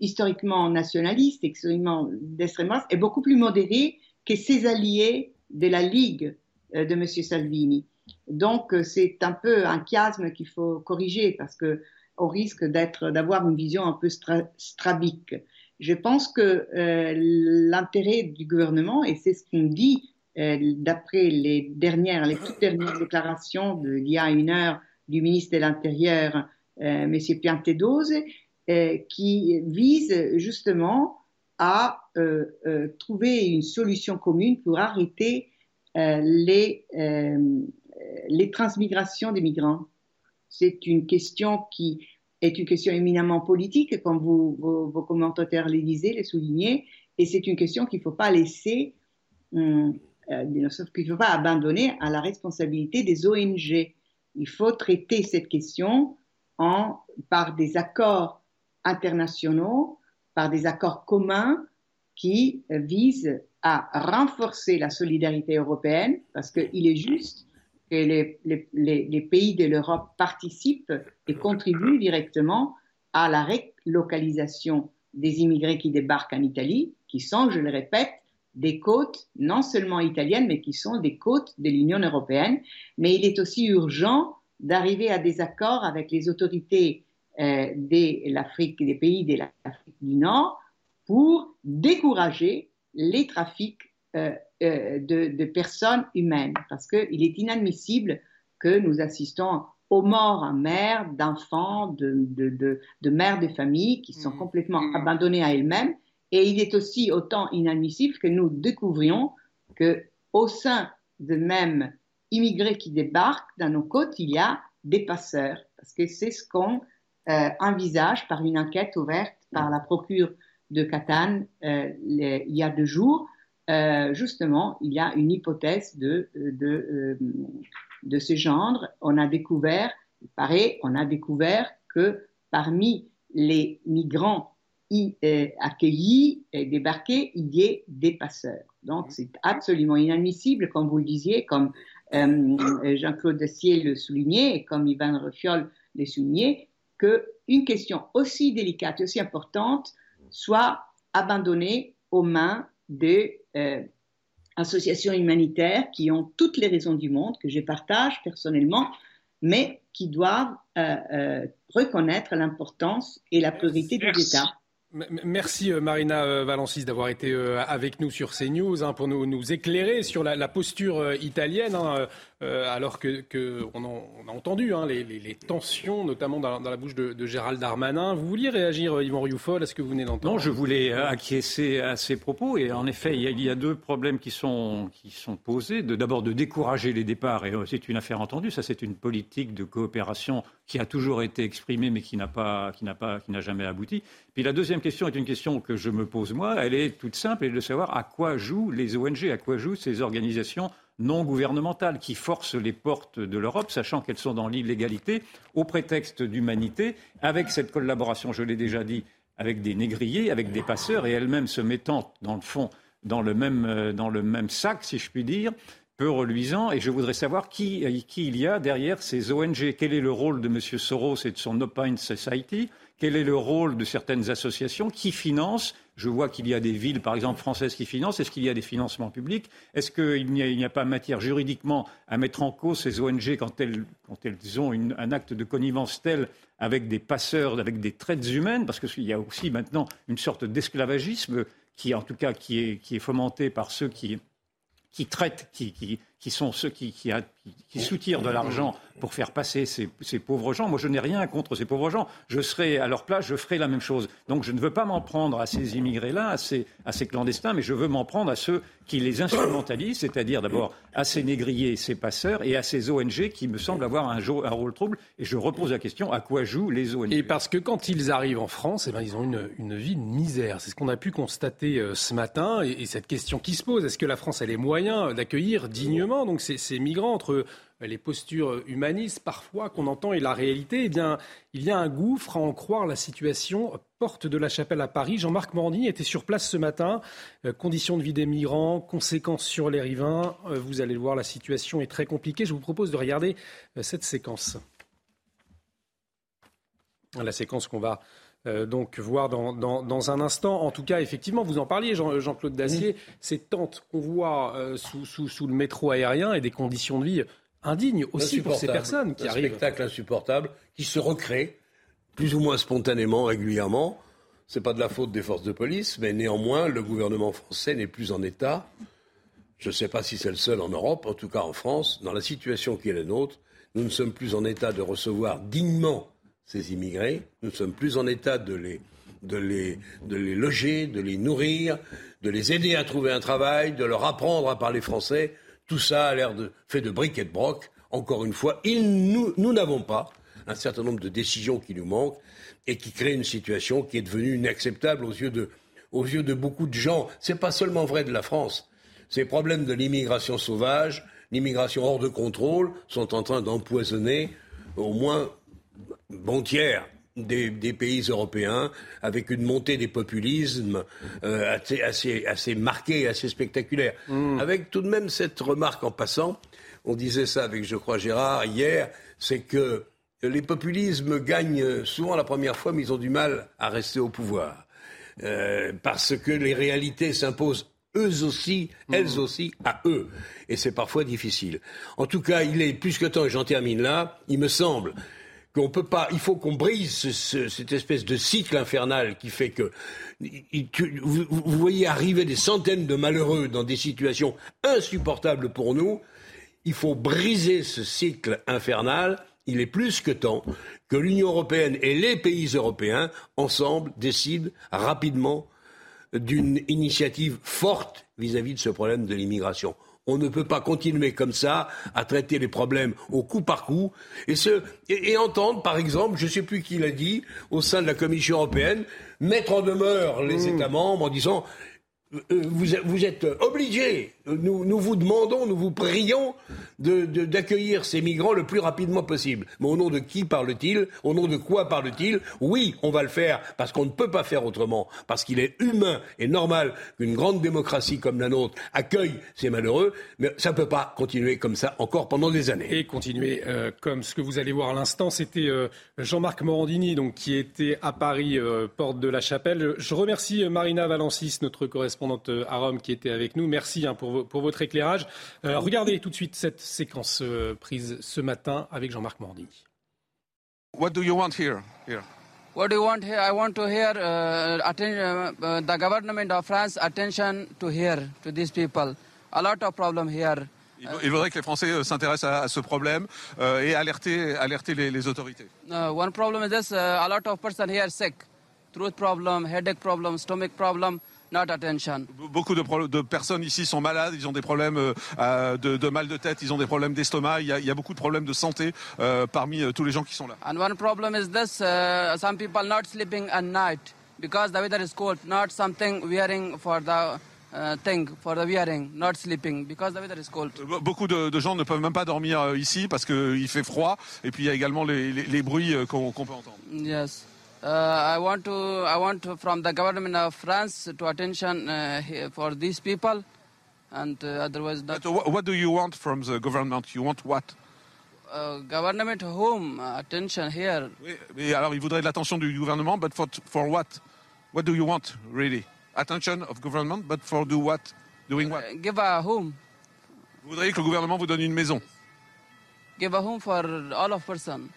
historiquement nationaliste, extrêmement d'extrême droite, est beaucoup plus modéré que ses alliés de la Ligue euh, de M. Salvini. Donc, c'est un peu un chiasme qu'il faut corriger parce que on risque d'être, d'avoir une vision un peu strabique. Je pense que l'intérêt du gouvernement, et c'est ce qu'on dit euh, d'après les dernières, les toutes dernières déclarations d'il y a une heure du ministre de l'Intérieur, euh, M. Piantedosi, euh, qui vise justement à trouver une solution commune pour arrêter les, les transmigrations des migrants. C'est une question qui est une question éminemment politique, comme vous, vos, commentateurs les disaient, les soulignaient, et c'est une question qu'il ne faut pas laisser hum, euh, qu'il ne faut pas abandonner à la responsabilité des ONG. Il faut traiter cette question en, par des accords internationaux, par des accords communs qui visent à renforcer la solidarité européenne, parce qu'il est juste que les, les pays de l'Europe participent et contribuent directement à la relocalisation des immigrés qui débarquent en Italie, qui sont, je le répète, des côtes non seulement italiennes, mais qui sont des côtes de l'Union européenne. Mais il est aussi urgent d'arriver à des accords avec les autorités euh, de l'Afrique, des pays de l'Afrique du Nord, pour décourager les trafics euh, euh, de, personnes humaines. Parce qu'il est inadmissible que nous assistons aux morts en mer d'enfants, de, de, mères de famille qui sont mmh. complètement mmh. abandonnées à elles-mêmes. Et il est aussi autant inadmissible que nous découvrions que au sein de même immigrés qui débarquent dans nos côtes, il y a des passeurs. Parce que c'est ce qu'on euh, envisage par une enquête ouverte par la procure de Catane euh, il y a deux jours. Euh, justement, il y a une hypothèse de, de, de ce genre. On a découvert, il paraît, on a découvert que parmi les migrants accueillis et débarqués, il y ait des passeurs. Donc, c'est absolument inadmissible, comme vous le disiez, comme Jean-Claude Dacier le soulignait et comme Ivan Refiol le soulignait, qu'une question aussi délicate aussi importante soit abandonnée aux mains des euh, associations humanitaires qui ont toutes les raisons du monde, que je partage personnellement, mais qui doivent euh, euh, reconnaître l'importance et la priorité des États. Merci Marina Valencis d'avoir été avec nous sur CNews hein, pour nous, nous, éclairer sur la, posture italienne. Euh, alors que, on, a entendu hein, les, tensions, notamment dans, la bouche de, Gérald Darmanin. Vous vouliez réagir, euh, Yvan Rioufol, à ce que vous venez d'entendre? Non, je voulais euh, acquiescer à ces propos. Et en effet, il y a, deux problèmes qui sont, posés. D'abord, de, décourager les départs. Et c'est une affaire entendue. Ça, c'est une politique de coopération qui a toujours été exprimée, mais qui n'a jamais abouti. Puis la deuxième question est une question que je me pose moi. Elle est toute simple, et de savoir à quoi jouent les ONG, à quoi jouent ces organisations non gouvernementales qui forcent les portes de l'Europe, sachant qu'elles sont dans l'illégalité, au prétexte d'humanité, avec cette collaboration, je l'ai déjà dit, avec des négriers, avec des passeurs, et elles-mêmes se mettant, dans le fond, dans le même, euh, dans le même sac, si je puis dire, peu reluisant. Et je voudrais savoir qui, qui il y a derrière ces ONG. Quel est le rôle de M. Soros et de son Open Society? Quel est le rôle de certaines associations qui financent Je vois qu'il y a des villes, par exemple, françaises qui financent. Est-ce qu'il y a des financements publics? Est-ce qu'il n'y a, pas matière juridiquement à mettre en cause ces ONG quand elles, ont un acte de connivence tel avec des passeurs, avec des traites humaines? Parce qu'il y a aussi maintenant une sorte d'esclavagisme qui, en tout cas, qui est, fomenté par ceux qui, traitent, qui, sont ceux qui, qui soutirent de l'argent pour faire passer ces, pauvres gens. Moi, je n'ai rien contre ces pauvres gens. Je serai à leur place, je ferai la même chose. Donc, je ne veux pas m'en prendre à ces immigrés-là, à ces, à ces clandestins, mais je veux m'en prendre à ceux qui les instrumentalisent, c'est-à-dire d'abord à ces négriers, ces passeurs, et à ces ONG qui me semblent avoir un, un, rôle trouble. Et je repose la question à quoi jouent les ONG Et parce que quand ils arrivent en France, eh ben, ils ont une, une vie de misère. C'est ce qu'on a pu constater euh, ce matin. Et, et, cette question qui se pose, est-ce que la France a les moyens d'accueillir dignement donc ces, migrants entre les postures humanistes parfois qu'on entend et la réalité, eh bien, il y a un gouffre à en croire la situation. Porte de la Chapelle à Paris, Jean-Marc Morandini était sur place ce matin. Euh, conditions de vie des migrants, conséquences sur les riverains. Euh, vous allez le voir, la situation est très compliquée. Je vous propose de regarder euh, cette séquence. La séquence qu'on va donc voir dans, un instant. En tout cas, effectivement, vous en parliez, Jean, claude Dacier, ces tentes qu'on voit sous, sous, le métro aérien et des conditions de vie indigne aussi pour ces personnes qui un arrivent. Un spectacle insupportable qui se recrée plus ou moins spontanément, régulièrement. C'est pas de la faute des forces de police, mais néanmoins, le gouvernement français n'est plus en état. Je ne sais pas si c'est le seul en Europe, en tout cas en France, dans la situation qui est la nôtre, nous ne sommes plus en état de recevoir dignement ces immigrés. Nous ne sommes plus en état de les, de les, de les loger, de les nourrir, de les aider à trouver un travail, de leur apprendre à parler français. Tout ça a l'air de, fait de briques et de broc. Encore une fois, nous n'avons pas un certain nombre de décisions qui nous manquent et qui créent une situation qui est devenue inacceptable aux yeux de, aux yeux de beaucoup de gens. Ce n'est pas seulement vrai de la France. Ces problèmes de l'immigration sauvage, l'immigration hors de contrôle, sont en train d'empoisonner au moins bon tiers des, pays européens, avec une montée des populismes euh, assez, assez, assez, marquée, assez spectaculaire. Mm. Avec tout de même cette remarque en passant, on disait ça avec, je crois, Gérard hier, c'est que les populismes gagnent souvent la première fois, mais ils ont du mal à rester au pouvoir. euh, parce que les réalités s'imposent eux aussi, elles mmh. aussi, à eux. Et c'est parfois difficile. En tout cas, il est plus que temps, et j'en termine là, il me semble qu'on peut pas, il faut qu'on brise cette espèce de cycle infernal qui fait que vous, vous, voyez arriver des centaines de malheureux dans des situations insupportables pour nous. Il faut briser ce cycle infernal. Il est plus que temps que l'Union européenne et les pays européens, ensemble, décident rapidement d'une initiative forte vis-à-vis de ce problème de l'immigration. On ne peut pas continuer comme ça à traiter les problèmes au coup par coup et, et entendre, par exemple, je ne sais plus qui l'a dit, au sein de la Commission européenne, mettre en demeure les mmh. États membres en disant euh, vous, êtes obligés, nous, vous demandons, nous vous prions d'accueillir ces migrants le plus rapidement possible. Mais au nom de qui parle-t-il? Au nom de quoi parle-t-il? Oui, on va le faire parce qu'on ne peut pas faire autrement, parce qu'il est humain et normal qu'une grande démocratie comme la nôtre accueille ces malheureux, mais ça ne peut pas continuer comme ça encore pendant des années. Et continuer euh, comme ce que vous allez voir à l'instant, c'était euh, Jean-Marc Morandini, donc, qui était à Paris, porte de la Chapelle. Je remercie Marina Valencis, notre correspondante correspondante euh, à Rome qui était avec nous. Merci hein, pour, pour, votre éclairage. Euh, regardez tout de suite cette séquence euh, prise ce matin avec Jean-Marc Morandini. What do you want here? here? What do you want here? I want to hear uh, atten- uh, the government of France attention to here to these people. A lot of problem here. Il faudrait que les Français s'intéressent à, à, ce problème euh, et alerter, alerter les, les autorités. Uh, one problem is this: uh, a lot of person here sick, throat problem, headache problem, stomach problem. Beaucoup de, personnes ici sont malades, ils ont des problèmes euh, de, mal de tête, ils ont des problèmes d'estomac, il, y a beaucoup de problèmes de santé euh, parmi euh, tous les gens qui sont là. And one problem is this, uh, some people not sleeping at night because the weather is cold, not something wearing for the uh, thing for the wearing, not sleeping because the weather is cold. Beaucoup de, gens ne peuvent même pas dormir ici parce qu'il fait froid et puis il y a également les, bruits qu'on peut entendre. Yes. Uh, I want to I want to, from the government of France to attention uh, for these people, and uh, otherwise. Not what, what do you want from the government? You want what? Uh, government whom attention here. Oui, alors il voudrait de l'attention du gouvernement, but for for what? What do you want really? Attention of government, but for do what? Doing what? Uh, give a home. Vous voudriez que le gouvernement vous donne une maison? Give a home for all of person.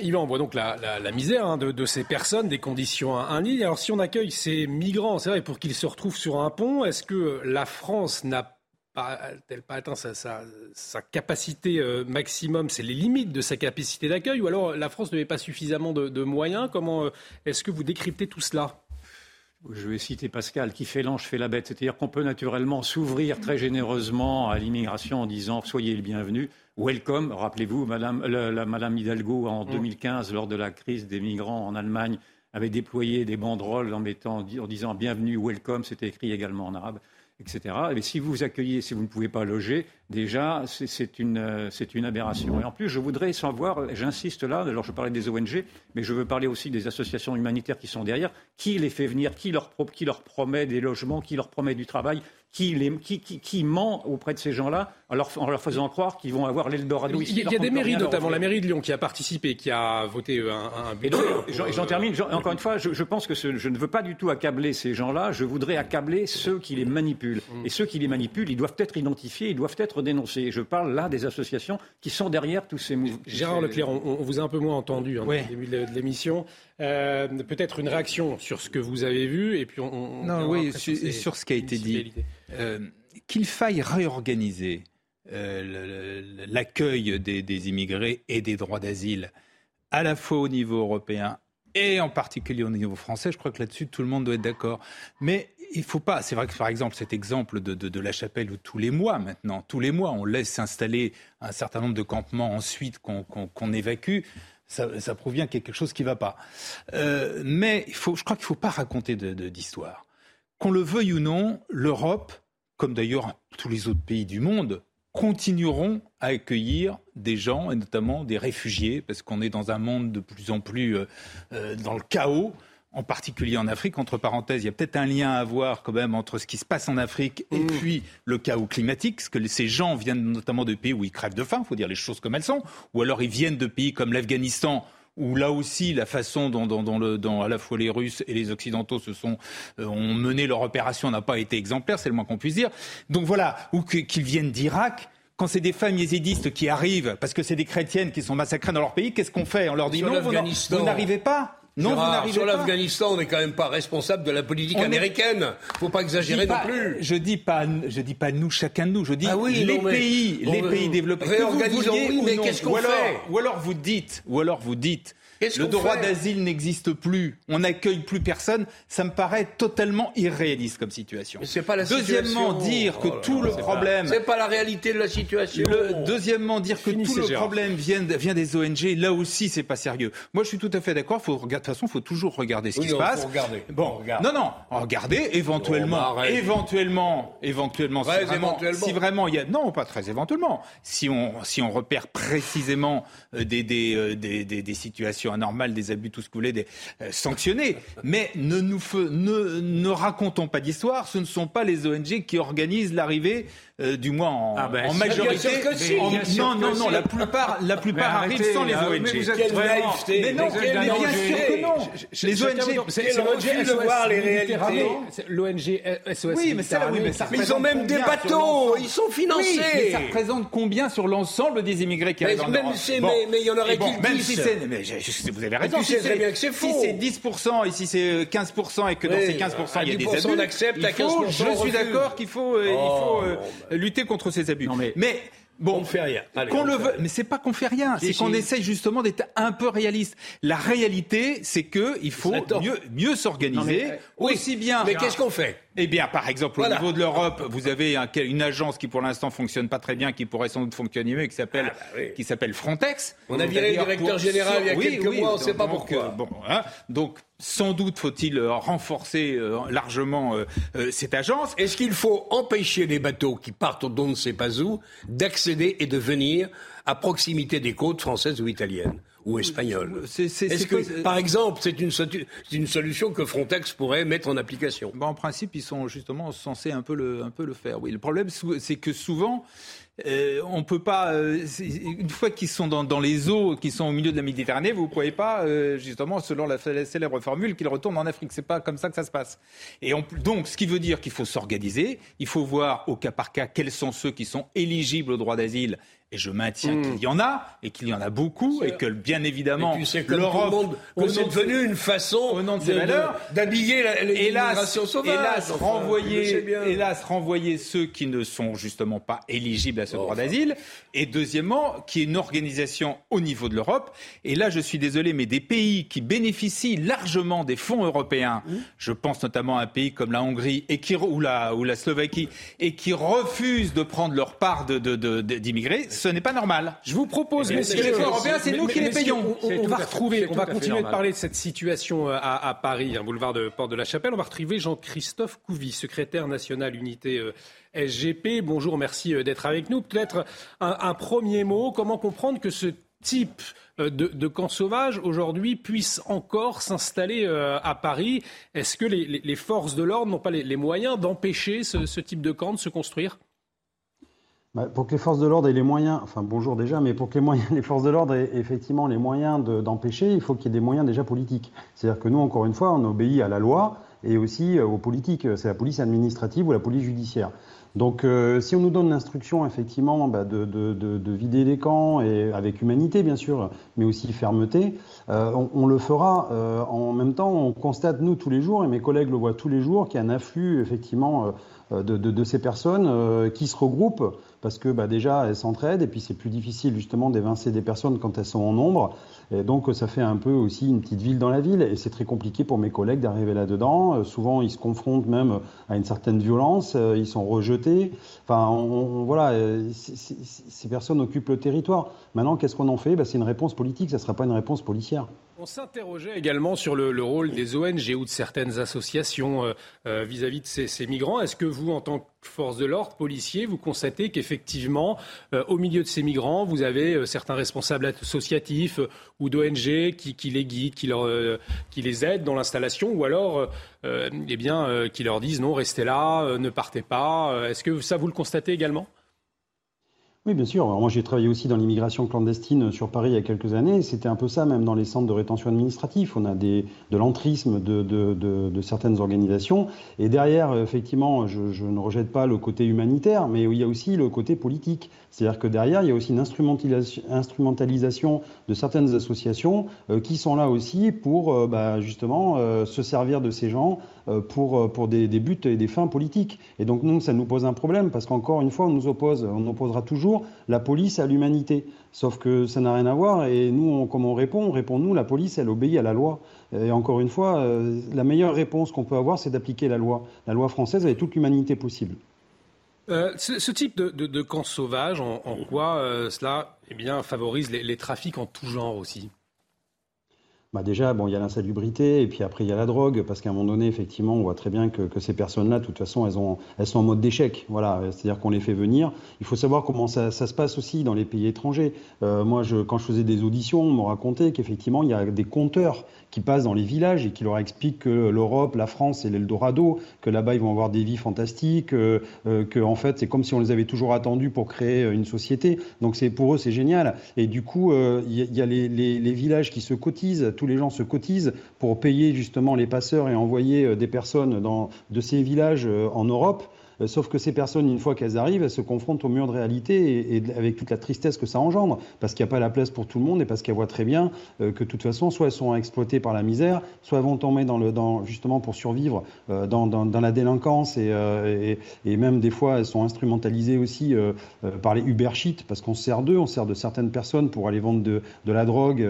Yvan, on voit donc la, misère hein, de, ces personnes, des conditions indignes. Alors si on accueille ces migrants, c'est vrai, pour qu'ils se retrouvent sur un pont, est-ce que la France n'a pas atteint sa, capacité euh, maximum, c'est les limites de sa capacité d'accueil, ou alors la France met pas suffisamment de, moyens? Comment euh, est-ce que vous décryptez tout cela? Je vais citer Pascal, qui fait l'ange fait la bête. C'est-à-dire qu'on peut naturellement s'ouvrir très généreusement à l'immigration en disant soyez le bienvenu. Welcome, rappelez-vous, Madame, la, Madame Hidalgo en 2015, mm. lors de la crise des migrants en Allemagne, avait déployé des banderoles en, mettant, en disant bienvenue, welcome, c'était écrit également en arabe etc. Mais si vous accueillez, si vous ne pouvez pas loger, déjà, c'est une, aberration. Et en plus, je voudrais savoir, j'insiste là, alors je parlais des ONG, mais je veux parler aussi des associations humanitaires qui sont derrière, qui les fait venir, qui leur promet des logements, qui leur promet du travail, qui, les, qui, qui, qui, ment auprès de ces gens-là en leur, en leur faisant croire qu'ils vont avoir l'Eldorado ici. Il y a, des mairies, notamment la mairie de Lyon, qui a participé, qui a voté un, un budget. Et j'en termine. Encore une fois, je, je pense que ce, je ne veux pas du tout accabler ces gens-là. Je voudrais accabler ceux qui les manipulent. Mm. Et ceux qui les manipulent, ils doivent être identifiés, ils doivent être dénoncés. Je parle là des associations qui sont derrière tous ces mouvements. Gérard Leclerc, on, on, vous a un peu moins entendu hein, au début de l'émission. Euh, peut-être une réaction sur ce que vous avez vu et puis on. non, oui, sur, ce qui a été dit. Euh, qu'il faille réorganiser euh, l'accueil des, immigrés et des droits d'asile, à la fois au niveau européen et en particulier au niveau français. Je crois que là-dessus, tout le monde doit être d'accord. Mais il ne faut pas. C'est vrai que par exemple, cet exemple de, la chapelle où tous les mois maintenant, tous les mois, on laisse s'installer un certain nombre de campements ensuite qu'on évacue ça, prouve bien qu'il y a quelque chose qui ne va pas. Euh, mais je crois qu'il ne faut pas raconter d'histoire. Qu'on le veuille ou non, l'Europe, comme d'ailleurs tous les autres pays du monde, continueront à accueillir des gens, et notamment des réfugiés, parce qu'on est dans un monde de plus en plus euh, euh, dans le chaos en particulier en Afrique. Entre parenthèses, il y a peut-être un lien à voir quand même entre ce qui se passe en Afrique et mmh. puis le chaos climatique, parce que ces gens viennent notamment de pays où ils crèvent de faim, il faut dire les choses comme elles sont, ou alors ils viennent de pays comme l'Afghanistan où là aussi la façon dont, dont, à la fois les Russes et les Occidentaux se sont euh, ont mené leur opération n'a pas été exemplaire, c'est le moins qu'on puisse dire. Donc voilà, ou qu'ils viennent d'Irak quand c'est des femmes yézidistes qui arrivent, parce que c'est des chrétiennes qui sont massacrées dans leur pays, qu'est-ce qu'on fait? On leur dit non, vous n'arrivez pas. Non, vous sur l'Afghanistan, on n'est quand même pas responsable de la politique américaine. Il ne faut pas exagérer non plus. Je dis pas, je dis pas nous, chacun de nous. Je dis ah les pays, les pays développés. Réorganisons, oui, mais qu'est-ce qu'on fait Ou alors vous dites, ou alors vous dites, le droit d'asile n'existe plus, on n'accueille plus personne, ça me paraît totalement irréaliste comme situation. C'est pas la deuxièmement, dire que oh tout le problème. C'est pas la réalité de la situation. deuxièmement, dire que tout le problème vient, vient, des ONG, là aussi, c'est pas sérieux. Moi, je suis tout à fait d'accord. de toute façon, il faut toujours regarder ce qui se passe. Regarder. Bon, non, non, regardez, éventuellement, éventuellement, éventuellement, si vraiment, éventuellement. si vraiment il y a, non, pas très éventuellement, si on, si on repère précisément euh, des, des, euh, des, des, des situations anormal, des abus, tout ce que vous voulez, des, euh, sanctionnés. Mais ne nous ne, ne racontons pas d'histoire. Ce ne sont pas les ONG qui organisent l'arrivée euh, du moins en, ah ben, majorité. non, non, non, la plupart, la plupart arrivent sans les ONG. Mais vous êtes vraiment... Mais non, mais bien sûr que non. Les ONG, c'est l'ONG de voir les réalités. L'ONG SOS Oui, mais ça, oui, mais ça ils ont même des bateaux, ils sont financés. mais ça représente combien sur l'ensemble des immigrés qui arrivent dans l'Europe Mais il y en aurait qui Même si c'est, vous avez raison. Si c'est 10%, ici c'est 15% et que dans ces 15% il y a des abus. à 15% Je suis d'accord qu'il faut lutter contre ces abus. mais, Bon, on fait rien. qu'on le veut, mais c'est pas qu'on fait rien, c'est qu'on essaye justement d'être un peu réaliste. La réalité, c'est que il faut mieux, mieux s'organiser, aussi bien. Mais qu'est-ce qu'on fait? Eh bien, par exemple, au niveau de l'Europe, vous avez une agence qui, pour l'instant, fonctionne pas très bien, qui pourrait sans doute fonctionner mieux, qui s'appelle ah, bah qui s'appelle Frontex. On a viré le directeur général il y a quelques mois, on ne sait pas pourquoi. Euh, bon, hein, donc sans doute faut-il euh, renforcer euh, largement cette agence. Est-ce qu'il faut empêcher les bateaux qui partent don de sait pas où d'accéder et de venir à proximité des côtes françaises ou italiennes? Ou espagnol. Est-ce que, par exemple, c'est une, une, solution que Frontex pourrait mettre en application? En principe, ils sont justement censés un peu le, un peu le faire. Oui, le problème, c'est que souvent, euh, on peut pas. Euh, une fois qu'ils sont dans, les eaux, qui sont au milieu de la Méditerranée, vous ne pouvez pas, euh, justement, selon la, célèbre formule, qu'ils retournent en Afrique. C'est pas comme ça que ça se passe. Et donc, ce qui veut dire qu'il faut s'organiser. Il faut voir au cas par cas quels sont ceux qui sont éligibles au droit d'asile et je maintiens hmm. qu'il y en a, et qu'il y en a beaucoup, et que bien évidemment, l'Europe, c'est devenu une façon au nom de ses valeurs d'habiller l'immigration sauvage. Hélas, renvoyer, hélas, renvoyer ceux qui ne sont justement pas éligibles à ce droit d'asile. Et deuxièmement, qui est une organisation au niveau de l'Europe. Et là, je suis désolé, mais des pays qui bénéficient largement des fonds européens, hmm. je pense notamment à un pays comme la Hongrie et qui, ou, la, ou la Slovaquie, et qui refusent de prendre leur part d'immigrés, de, ce n'est pas normal. Je vous propose, messieurs, les européens, c'est nous qui les payons. On, va retrouver, on va continuer de parler de cette situation euh, à, Paris, un boulevard de Porte de la Chapelle. On va retrouver Jean-Christophe Couvi, secrétaire national unité euh, SGP. Bonjour, merci euh, d'être avec nous. Peut-être un, premier mot. Comment comprendre que ce type de, camp sauvage aujourd'hui puisse encore s'installer à Paris? Est-ce que les, forces de l'ordre n'ont pas les, moyens d'empêcher ce type de camp de se construire? Pour que les forces de l'ordre aient les moyens, enfin bonjour déjà, mais pour que les <laughs> forces de l'ordre aient effectivement les moyens d'empêcher, il faut qu'il y ait des moyens déjà politiques. C'est-à-dire que nous, encore une fois, on obéit à la loi et aussi euh, aux politiques. C'est la police administrative ou la police judiciaire. Donc euh, si on nous donne l'instruction effectivement bah, de, de, de, vider les camps, et avec humanité bien sûr, mais aussi fermeté, euh, on, le fera. Euh, en même temps, on constate nous tous les jours, et mes collègues le voient tous les jours, qu'il y a un afflux effectivement de, ces personnes qui se regroupent parce que bah, déjà elles s'entraident et puis c'est plus difficile justement d'évincer des personnes quand elles sont en nombre. Et donc ça fait un peu aussi une petite ville dans la ville et c'est très compliqué pour mes collègues d'arriver là-dedans. Souvent ils se confrontent même à une certaine violence, ils sont rejetés. Enfin voilà, euh, ces personnes occupent le territoire. Maintenant qu'est-ce qu'on en fait? Bah, C'est une réponse politique, ça ne sera pas une réponse policière. On s'interrogeait également sur le, rôle des ONG ou de certaines associations euh, euh, vis-à-vis de ces, migrants. Est-ce que vous, en tant que force de l'ordre, policier, vous constatez qu'effectivement, euh, au milieu de ces migrants, vous avez certains responsables associatifs ou d'ONG qui, les guident, qui, qui les aident dans l'installation, ou alors, eh bien, qui leur disent non, restez là, ne partez pas. Est-ce que ça, vous le constatez également? Oui, bien sûr. moi, j'ai travaillé aussi dans l'immigration clandestine sur Paris il y a quelques années. C'était un peu ça, même dans les centres de rétention administrative. On a des, de l'entrisme de, certaines organisations. Et derrière, effectivement, je, ne rejette pas le côté humanitaire, mais il y a aussi le côté politique. C'est-à-dire que derrière, il y a aussi une instrumentalisation, de certaines associations euh, qui sont là aussi pour euh, bah, justement euh, se servir de ces gens pour, des, buts et des fins politiques. Et donc nous, ça nous pose un problème parce qu'encore une fois, on nous oppose, opposera toujours la police à l'humanité. Sauf que ça n'a rien à voir. Et nous, on, comme on répond, on répond nous, la police, elle obéit à la loi. Et encore une fois, la meilleure réponse qu'on peut avoir, c'est d'appliquer la loi. La loi française avec toute l'humanité possible. Euh, ce, type de, camp sauvage, en, quoi euh, cela eh bien, favorise les trafics en tout genre aussi? Bah déjà, bon, il y a l'insalubrité, et puis après, il y a la drogue, parce qu'à un moment donné, effectivement, on voit très bien que, que ces personnes-là, de toute façon, elles, ont, elles sont en mode d'échec. Voilà, c'est-à-dire qu'on les fait venir. Il faut savoir comment ça, se passe aussi dans les pays étrangers. Euh, moi, quand je faisais des auditions, on me racontait qu'effectivement, il y a des compteurs qui passent dans les villages et qui leur expliquent que l'Europe, la France, c'est l'Eldorado, que là-bas, ils vont avoir des vies fantastiques, euh, euh que en fait, c'est comme si on les avait toujours attendus pour créer une société. Donc, c'est pour eux, c'est génial. Et du coup, il y, a les, les, les villages qui se cotisent tous les gens se cotisent pour payer justement les passeurs et envoyer euh, des personnes dans, de ces villages euh, en Europe. Euh, sauf que ces personnes, une fois qu'elles arrivent, elles se confrontent au mur de réalité et, avec toute la tristesse que ça engendre, parce qu'il n'y a pas la place pour tout le monde et parce qu'elles voient très bien euh, que de toute façon, soit elles sont exploitées par la misère, soit elles vont tomber dans le, dans, justement pour survivre euh, dans, dans, dans, la délinquance et, et, même des fois elles sont instrumentalisées aussi par les Uber Sheet, parce qu'on sert d'eux, on sert de certaines personnes pour aller vendre de, de la drogue,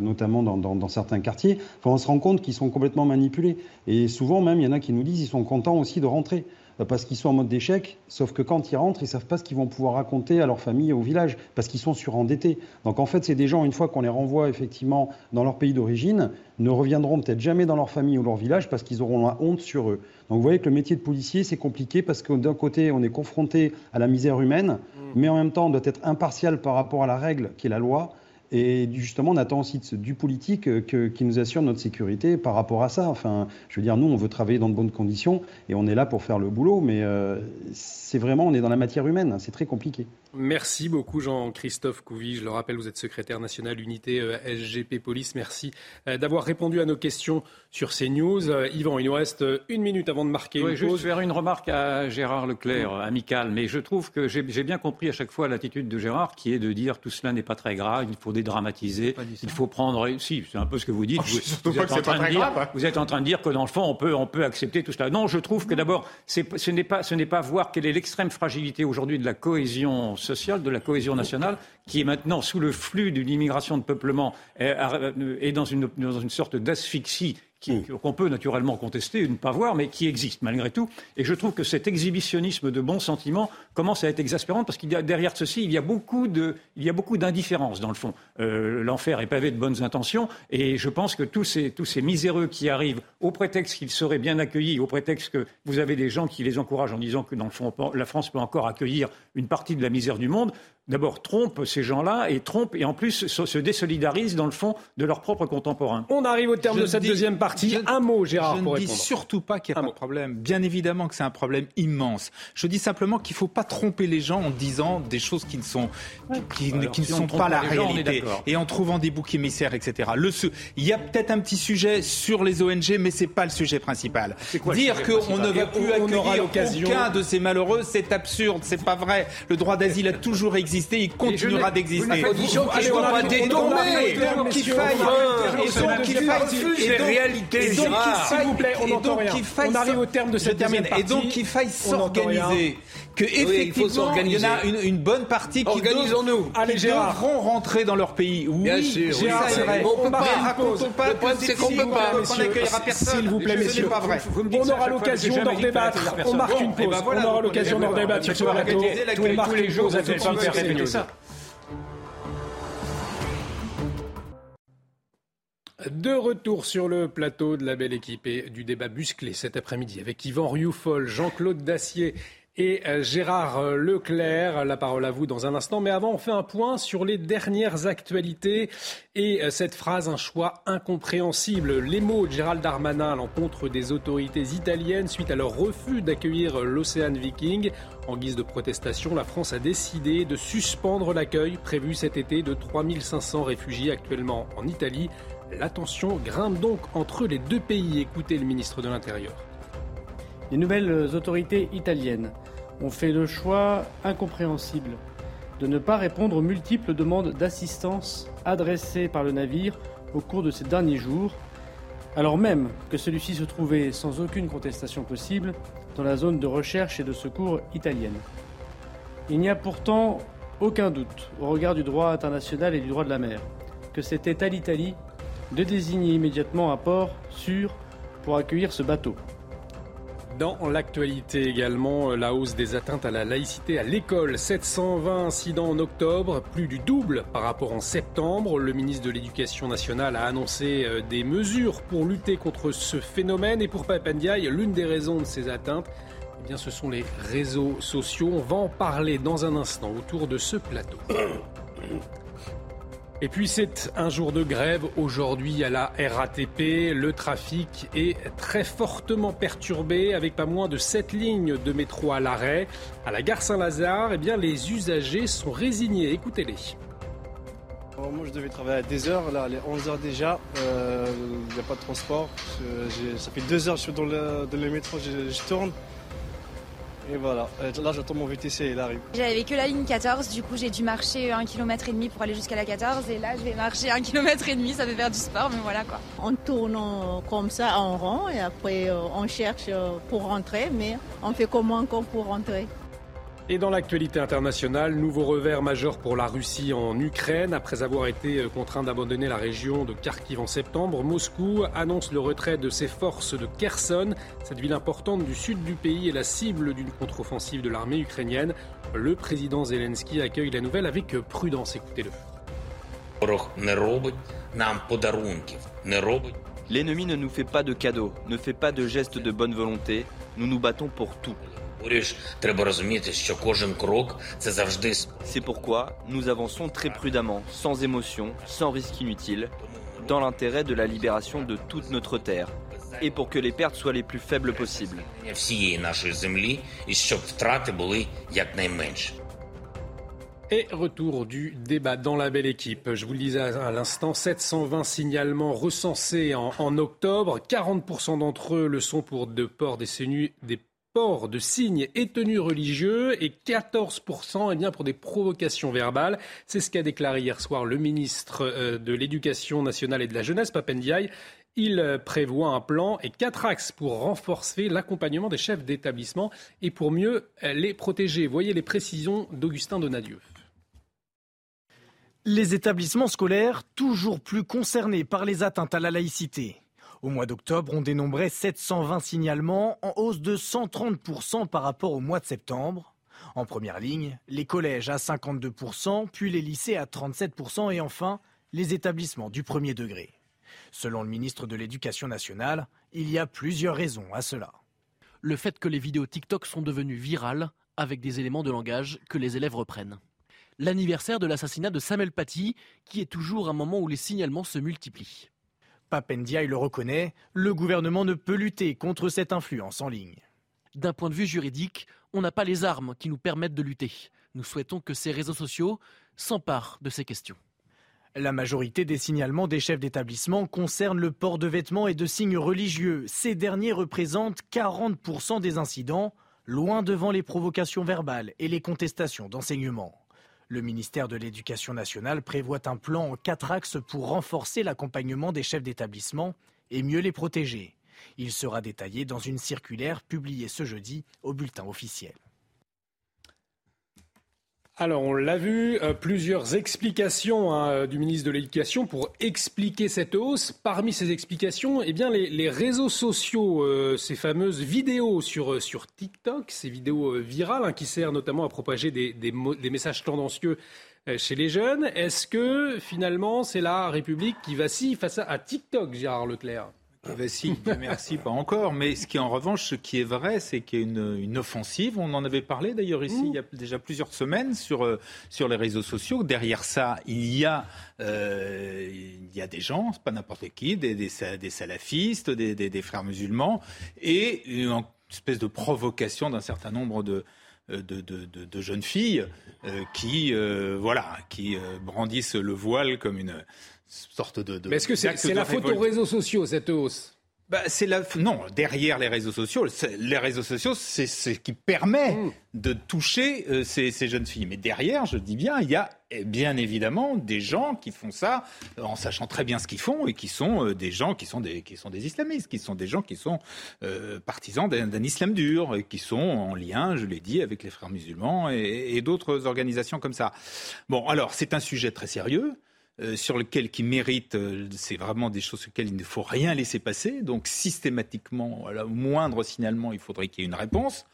notamment dans, certains quartiers. Enfin, on se rend compte qu'ils sont complètement manipulés. Et souvent même, il y en a qui nous disent qu'ils sont contents aussi de rentrer. Euh, parce qu'ils sont en mode d'échec, sauf que quand ils rentrent, ils savent pas ce qu'ils vont pouvoir raconter à leur famille et au village, parce qu'ils sont surendettés. Donc en fait, c'est des gens, une fois qu'on les renvoie effectivement dans leur pays d'origine, ne reviendront peut-être jamais dans leur famille ou leur village parce qu'ils auront la honte sur eux. Donc vous voyez que le métier de policier, c'est compliqué parce que d'un côté, on est confronté à la misère humaine, mmh. mais en même temps, on doit être impartial par rapport à la règle qui est la loi. Et justement, on attend aussi du politique euh, qui nous assure notre sécurité par rapport à ça. Enfin, je veux dire, nous, on veut travailler dans de bonnes conditions et on est là pour faire le boulot, mais euh, c'est vraiment, on est dans la matière humaine, c'est très compliqué. Merci beaucoup Jean-Christophe Couvi. Je le rappelle, vous êtes secrétaire national unité euh, SGP Police. Merci d'avoir répondu à nos questions sur ces news. Yvan, il nous reste une minute avant de marquer une pause. Je vais faire une remarque à Gérard Leclerc, amical, mais je trouve que j'ai bien compris à chaque fois l'attitude de Gérard qui est de dire tout cela n'est pas très grave, il faut dédramatiser. Il faut prendre. Si, c'est un peu ce que vous dites. Oh, vous, êtes en train de dire, vous êtes en train de dire que dans le fond, on peut, on peut accepter tout cela. Non, je trouve que d'abord, ce n'est pas, ce n'est pas voir quelle est l'extrême fragilité aujourd'hui de la cohésion sociale, de la cohésion nationale, qui est maintenant sous le flux d'une immigration de peuplement et, dans, une, dans une sorte d'asphyxie Mm. qu'on peut naturellement contester, ne pas voir, mais qui existe malgré tout. Et je trouve que cet exhibitionnisme de bons sentiments commence à être exaspérant parce qu'il y a derrière ceci, il y a beaucoup de, il y a beaucoup d'indifférence dans le fond. Euh, L'enfer est pavé de bonnes intentions, et je pense que tous ces, tous ces miséreux qui arrivent au prétexte qu'ils seraient bien accueillis, au prétexte que vous avez des gens qui les encouragent en disant que dans le fond, la France peut encore accueillir une partie de la misère du monde, d'abord trompent ces gens-là et trompent et en plus se, désolidarisent dans le fond de leurs propres contemporains. On arrive au terme de cette deuxième partie. un mot, Gérard, je pour ne dis surtout pas qu'il n'y a pas de problème. Bien évidemment que c'est un problème immense. Je dis simplement qu'il ne faut pas tromper les gens en disant des choses qui ne sont, qui, qui ne sont pas la réalité et en trouvant des boucs émissaires, etc. Le, il y a peut-être un petit sujet sur les ONG, mais c'est pas le sujet principal. Dire qu'on ne va plus accueillir aucun de ces malheureux, c'est absurde, c'est pas vrai. Le droit d'asile a toujours existé il continuera d'exister. condition qu'il ne soit pas détourné, qu'il faille, qu'il faille les réalités, S'il vous plaît, on n'entend rien. On arrive au terme de cette partie. Et donc qu'il faille s'organiser que effectivement il, y en a une, une bonne partie qui, nous Allez, qui devront rentrer dans leur pays. Oui, Bien sûr, Gérard, c'est vrai. On peut pas, racontons pas le problème c'est qu'on peut pas, qu'on n'accueillera personne. S'il vous plaît, messieurs, on aura l'occasion d'en débattre. On marque une pause. On aura l'occasion d'en débattre sur ce plateau. Tous les jours, vous êtes pas faire répéter ça. De retour sur le plateau de la belle équipe et du débat musclé cet après-midi avec Yvan Rioufol, Jean-Claude Dacier et euh, Gérard euh, Leclerc. La parole à vous dans un instant. Mais avant, on fait un point sur les dernières actualités et euh, cette phrase, un choix incompréhensible. Les mots de Gérald Darmanin à l'encontre des autorités italiennes suite à leur refus d'accueillir l'Océan Viking. En guise de protestation, la France a décidé de suspendre l'accueil prévu cet été de 3500 réfugiés actuellement en Italie. La tension grimpe donc entre les deux pays. Écoutez le ministre de l'Intérieur. Les nouvelles autorités italiennes ont fait le choix incompréhensible de ne pas répondre aux multiples demandes d'assistance adressées par le navire au cours de ces derniers jours, alors même que celui-ci se trouvait sans aucune contestation possible dans la zone de recherche et de secours italienne. Il n'y a pourtant aucun doute, au regard du droit international et du droit de la mer, que c'était à l'Italie de désigner immédiatement un port sûr pour accueillir ce bateau. Dans l'actualité également, euh, la hausse des atteintes à la laïcité à l'école. 720 incidents en octobre, plus du double par rapport en septembre. Le ministre de l'Éducation nationale a annoncé euh, des mesures pour lutter contre ce phénomène. Et pour Papendiaï, l'une des raisons de ces atteintes, eh bien, ce sont les réseaux sociaux. On va en parler dans un instant autour de ce plateau. Et puis c'est un jour de grève aujourd'hui à la RATP. Le trafic est très fortement perturbé avec pas moins de 7 lignes de métro à l'arrêt. À la gare Saint-Lazare, eh bien, les usagers sont résignés. Écoutez-les. Moi je devais travailler à des heures, là il est 11h déjà, il euh, n'y a pas de transport. ça fait deux heures que je suis dans le métro, je tourne. Et voilà, euh, là j'attends mon VTC, il arrive. J'avais que la ligne 14, du coup j'ai dû marcher un km et demi pour aller jusqu'à la 14 et là je vais marcher un km et demi, ça fait faire du sport, mais voilà quoi. On tourne comme ça en rond et après euh, on cherche euh, pour rentrer, mais on fait comment encore pour rentrer? Et dans l'actualité internationale, nouveau revers majeur pour la Russie en Ukraine. Après avoir été euh, contraint d'abandonner la région de Kharkiv en septembre, Moscou annonce le retrait de ses forces de Kherson. Cette ville importante du sud du pays est la cible d'une contre-offensive de l'armée ukrainienne. Le président Zelensky accueille la nouvelle avec prudence. Écoutez-le. L'ennemi ne nous fait pas de cadeaux, ne fait pas de gestes de bonne volonté. Nous nous battons pour tout. C'est pourquoi nous avançons très prudemment, sans émotion, sans risque inutile, dans l'intérêt de la libération de toute notre terre et pour que les pertes soient les plus faibles possibles. Et retour du débat dans la belle équipe. Je vous le disais à l'instant, 720 signalements recensés en, octobre. 40% d'entre eux le sont pour de port des, des de signes et tenues religieux et 14% eh pour des provocations verbales. C'est ce qu'a déclaré hier soir le ministre euh, de l'Éducation nationale et de la jeunesse, Papendiaï. Il euh, prévoit un plan et quatre axes pour renforcer l'accompagnement des chefs d'établissement et pour mieux euh, les protéger. Voyez les précisions d'Augustin Donadieu. Les établissements scolaires toujours plus concernés par les atteintes à la laïcité. Au mois d'octobre, on dénombrait 720 signalements, en hausse de 130% par rapport au mois de septembre. En première ligne, les collèges à 52%, puis les lycées à 37% et enfin les établissements du premier degré. Selon le ministre de l'Éducation nationale, il y a plusieurs raisons à cela. Le fait que les vidéos TikTok sont devenues virales avec des éléments de langage que les élèves reprennent. L'anniversaire de l'assassinat de Samuel Paty, qui est toujours un moment où les signalements se multiplient. Papendiaï le reconnaît, le gouvernement ne peut lutter contre cette influence en ligne. D'un point de vue juridique, on n'a pas les armes qui nous permettent de lutter. Nous souhaitons que ces réseaux sociaux s'emparent de ces questions. La majorité des signalements des chefs d'établissement concernent le port de vêtements et de signes religieux. Ces derniers représentent 40% des incidents, loin devant les provocations verbales et les contestations d'enseignement. Le ministère de l'Éducation nationale prévoit un plan en quatre axes pour renforcer l'accompagnement des chefs d'établissement et mieux les protéger. Il sera détaillé dans une circulaire publiée ce jeudi au bulletin officiel. Alors, on l'a vu, euh, plusieurs explications hein, du ministre de l'Éducation pour expliquer cette hausse. Parmi ces explications, eh bien, les, réseaux sociaux, euh, ces fameuses vidéos sur, euh, TikTok, ces vidéos virales hein, qui servent notamment à propager des messages tendancieux chez les jeunes. Est-ce que finalement, c'est la République qui vacille face à, à TikTok, Gérard Leclerc? Ah ben si, merci, pas encore. Mais ce qui est en revanche, ce qui est vrai, c'est qu'il y a une, offensive. On en avait parlé d'ailleurs ici il y a déjà plusieurs semaines sur, euh, sur les réseaux sociaux. Derrière ça, il y a, euh, il y a des gens, pas n'importe qui, des, des, salafistes, des, des, frères musulmans, et une espèce de provocation d'un certain nombre de, de, de, de, jeunes filles euh, qui, voilà, qui brandissent le voile comme une sorte de. Mais est-ce que c'est la faute aux réseaux sociaux, cette hausse? Bah, c'est la non derrière les réseaux sociaux. Les réseaux sociaux, c'est ce qui permet mmh. de toucher euh, ces, ces, jeunes filles. Mais derrière, je dis bien, il y a eh, bien évidemment des gens qui font ça en sachant très bien ce qu'ils font et qui sont euh, des gens qui sont des qui sont des islamistes, qui sont des gens qui sont euh, partisans d'un islam dur, et qui sont en lien, je l'ai dit, avec les frères musulmans et, et d'autres organisations comme ça. Bon, alors c'est un sujet très sérieux. Euh, sur lequel qui mérite, euh, c'est vraiment des choses sur lesquelles il ne faut rien laisser passer. Donc systématiquement, au moindre signalement, il faudrait qu'il y ait une réponse.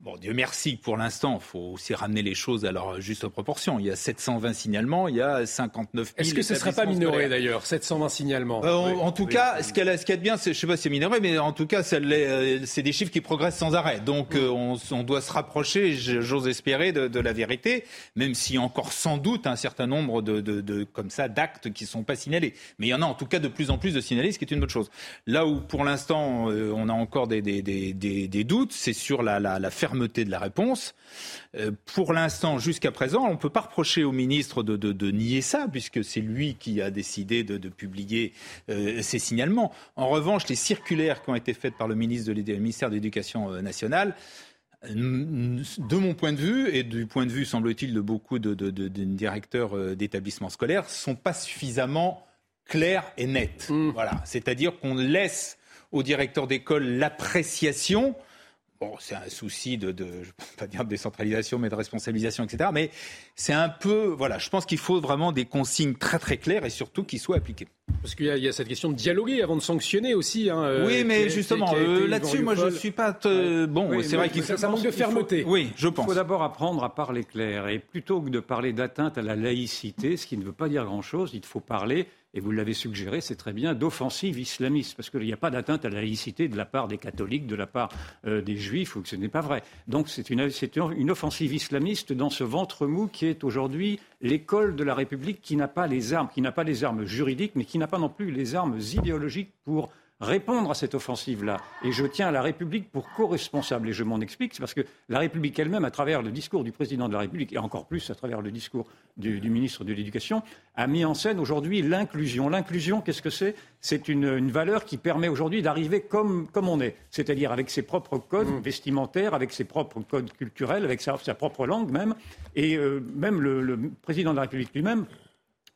Bon, Dieu merci, pour l'instant, il faut aussi ramener les choses à leur juste proportion. Il y a 720 signalements, il y a 59 000. Est-ce que ce ne serait pas minoré d'ailleurs, 720 signalements euh, En, tout cas, ce qu'il y, a de bien, je ne sais pas si c'est minoré, mais en tout cas, euh, c'est des chiffres qui progressent sans arrêt. Donc euh, on, doit se rapprocher, j'ose espérer, de, la vérité, même s'il y a encore sans doute un certain nombre de, de comme ça d'actes qui ne sont pas signalés. Mais il y en a en tout cas de plus en plus de signalés, ce qui est une bonne chose. Là où pour l'instant on a encore des, des, des, des doutes, c'est sur la, la, la fermeté de la réponse. Euh, pour l'instant, jusqu'à présent, on ne peut pas reprocher au ministre de, nier ça, puisque c'est lui qui a décidé de, publier euh, ces signalements. En revanche, les circulaires qui ont été faites par le ministre de ministère de l'Éducation euh, nationale, de mon point de vue et du point de vue, semble-t-il, de beaucoup de, directeurs d'établissements scolaires, sont pas suffisamment clairs et nets. Mmh. Voilà, c'est-à-dire qu'on laisse au directeur d'école l'appréciation Bon, c'est un souci de, de, je ne pas dire de décentralisation, mais de responsabilisation, etc. Mais c'est un peu, voilà, je pense qu'il faut vraiment des consignes très très claires et surtout qui soient appliquées. Parce qu'il y, a cette question de dialoguer avant de sanctionner aussi. Hein, euh, oui, mais justement, euh, là-dessus, moi, je ne suis pas. Bon, c'est vrai qu'il ça, ça manque de fermeté. oui, je pense. Il faut d'abord apprendre à parler clair. Et plutôt que de parler d'atteinte à la laïcité, ce qui ne veut pas dire grand-chose, il faut parler et vous l'avez suggéré, c'est très bien, d'offensive islamiste, parce qu'il n'y a pas d'atteinte à la laïcité de la part des catholiques, de la part euh, des juifs, ou que ce n'est pas vrai. Donc c'est une, une, offensive islamiste dans ce ventre mou qui est aujourd'hui l'école de la République qui n'a pas les armes, qui n'a pas les armes juridiques, mais qui n'a pas non plus les armes idéologiques pour répondre à cette offensive-là. Et je tiens à la République pour co-responsable. Et je m'en explique, c'est parce que la République elle-même, à travers le discours du président de la République, et encore plus à travers le discours du, ministre de l'Éducation, a mis en scène aujourd'hui l'inclusion. L'inclusion, qu'est-ce que c'est? C'est une, valeur qui permet aujourd'hui d'arriver comme, comme on est, c'est-à-dire avec ses propres codes mmh. vestimentaires, avec ses propres codes culturels, avec sa, propre langue même. Et euh, même le président de la République lui-même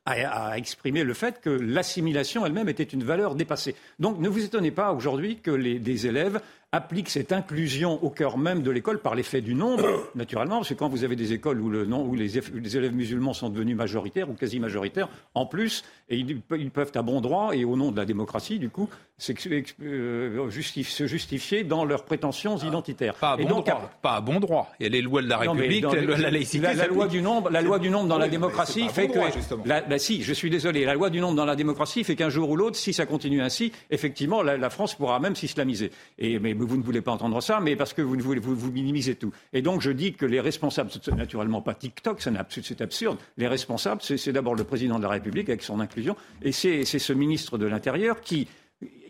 a, exprimé le fait que l'assimilation elle-même était une valeur dépassée. Donc ne vous étonnez pas aujourd'hui que les, des élèves applique cette inclusion au cœur même de l'école par l'effet du nombre, <coughs> naturellement, parce que quand vous avez des écoles où, le, où les, élèves musulmans sont devenus majoritaires ou quasi majoritaires, en plus, et ils, peuvent à bon droit et au nom de la démocratie, du coup, euh, se justifier dans leurs prétentions identitaires. Pas à bon, droit, pas à bon droit. Il y a les lois de la République, la, laïcité. La, loi du nombre, la loi du nombre dans la démocratie fait que. La, si, je suis désolé, la loi du nombre dans la démocratie fait qu'un jour ou l'autre, si ça continue ainsi, effectivement, la, France pourra même s'islamiser. Et mais vous ne voulez pas entendre ça, mais parce que vous, vous, minimisez tout. Et donc je dis que les responsables, naturellement pas TikTok, c'est absurde. Les responsables, c'est d'abord le président de la République avec son inclusion, et c'est ce ministre de l'Intérieur qui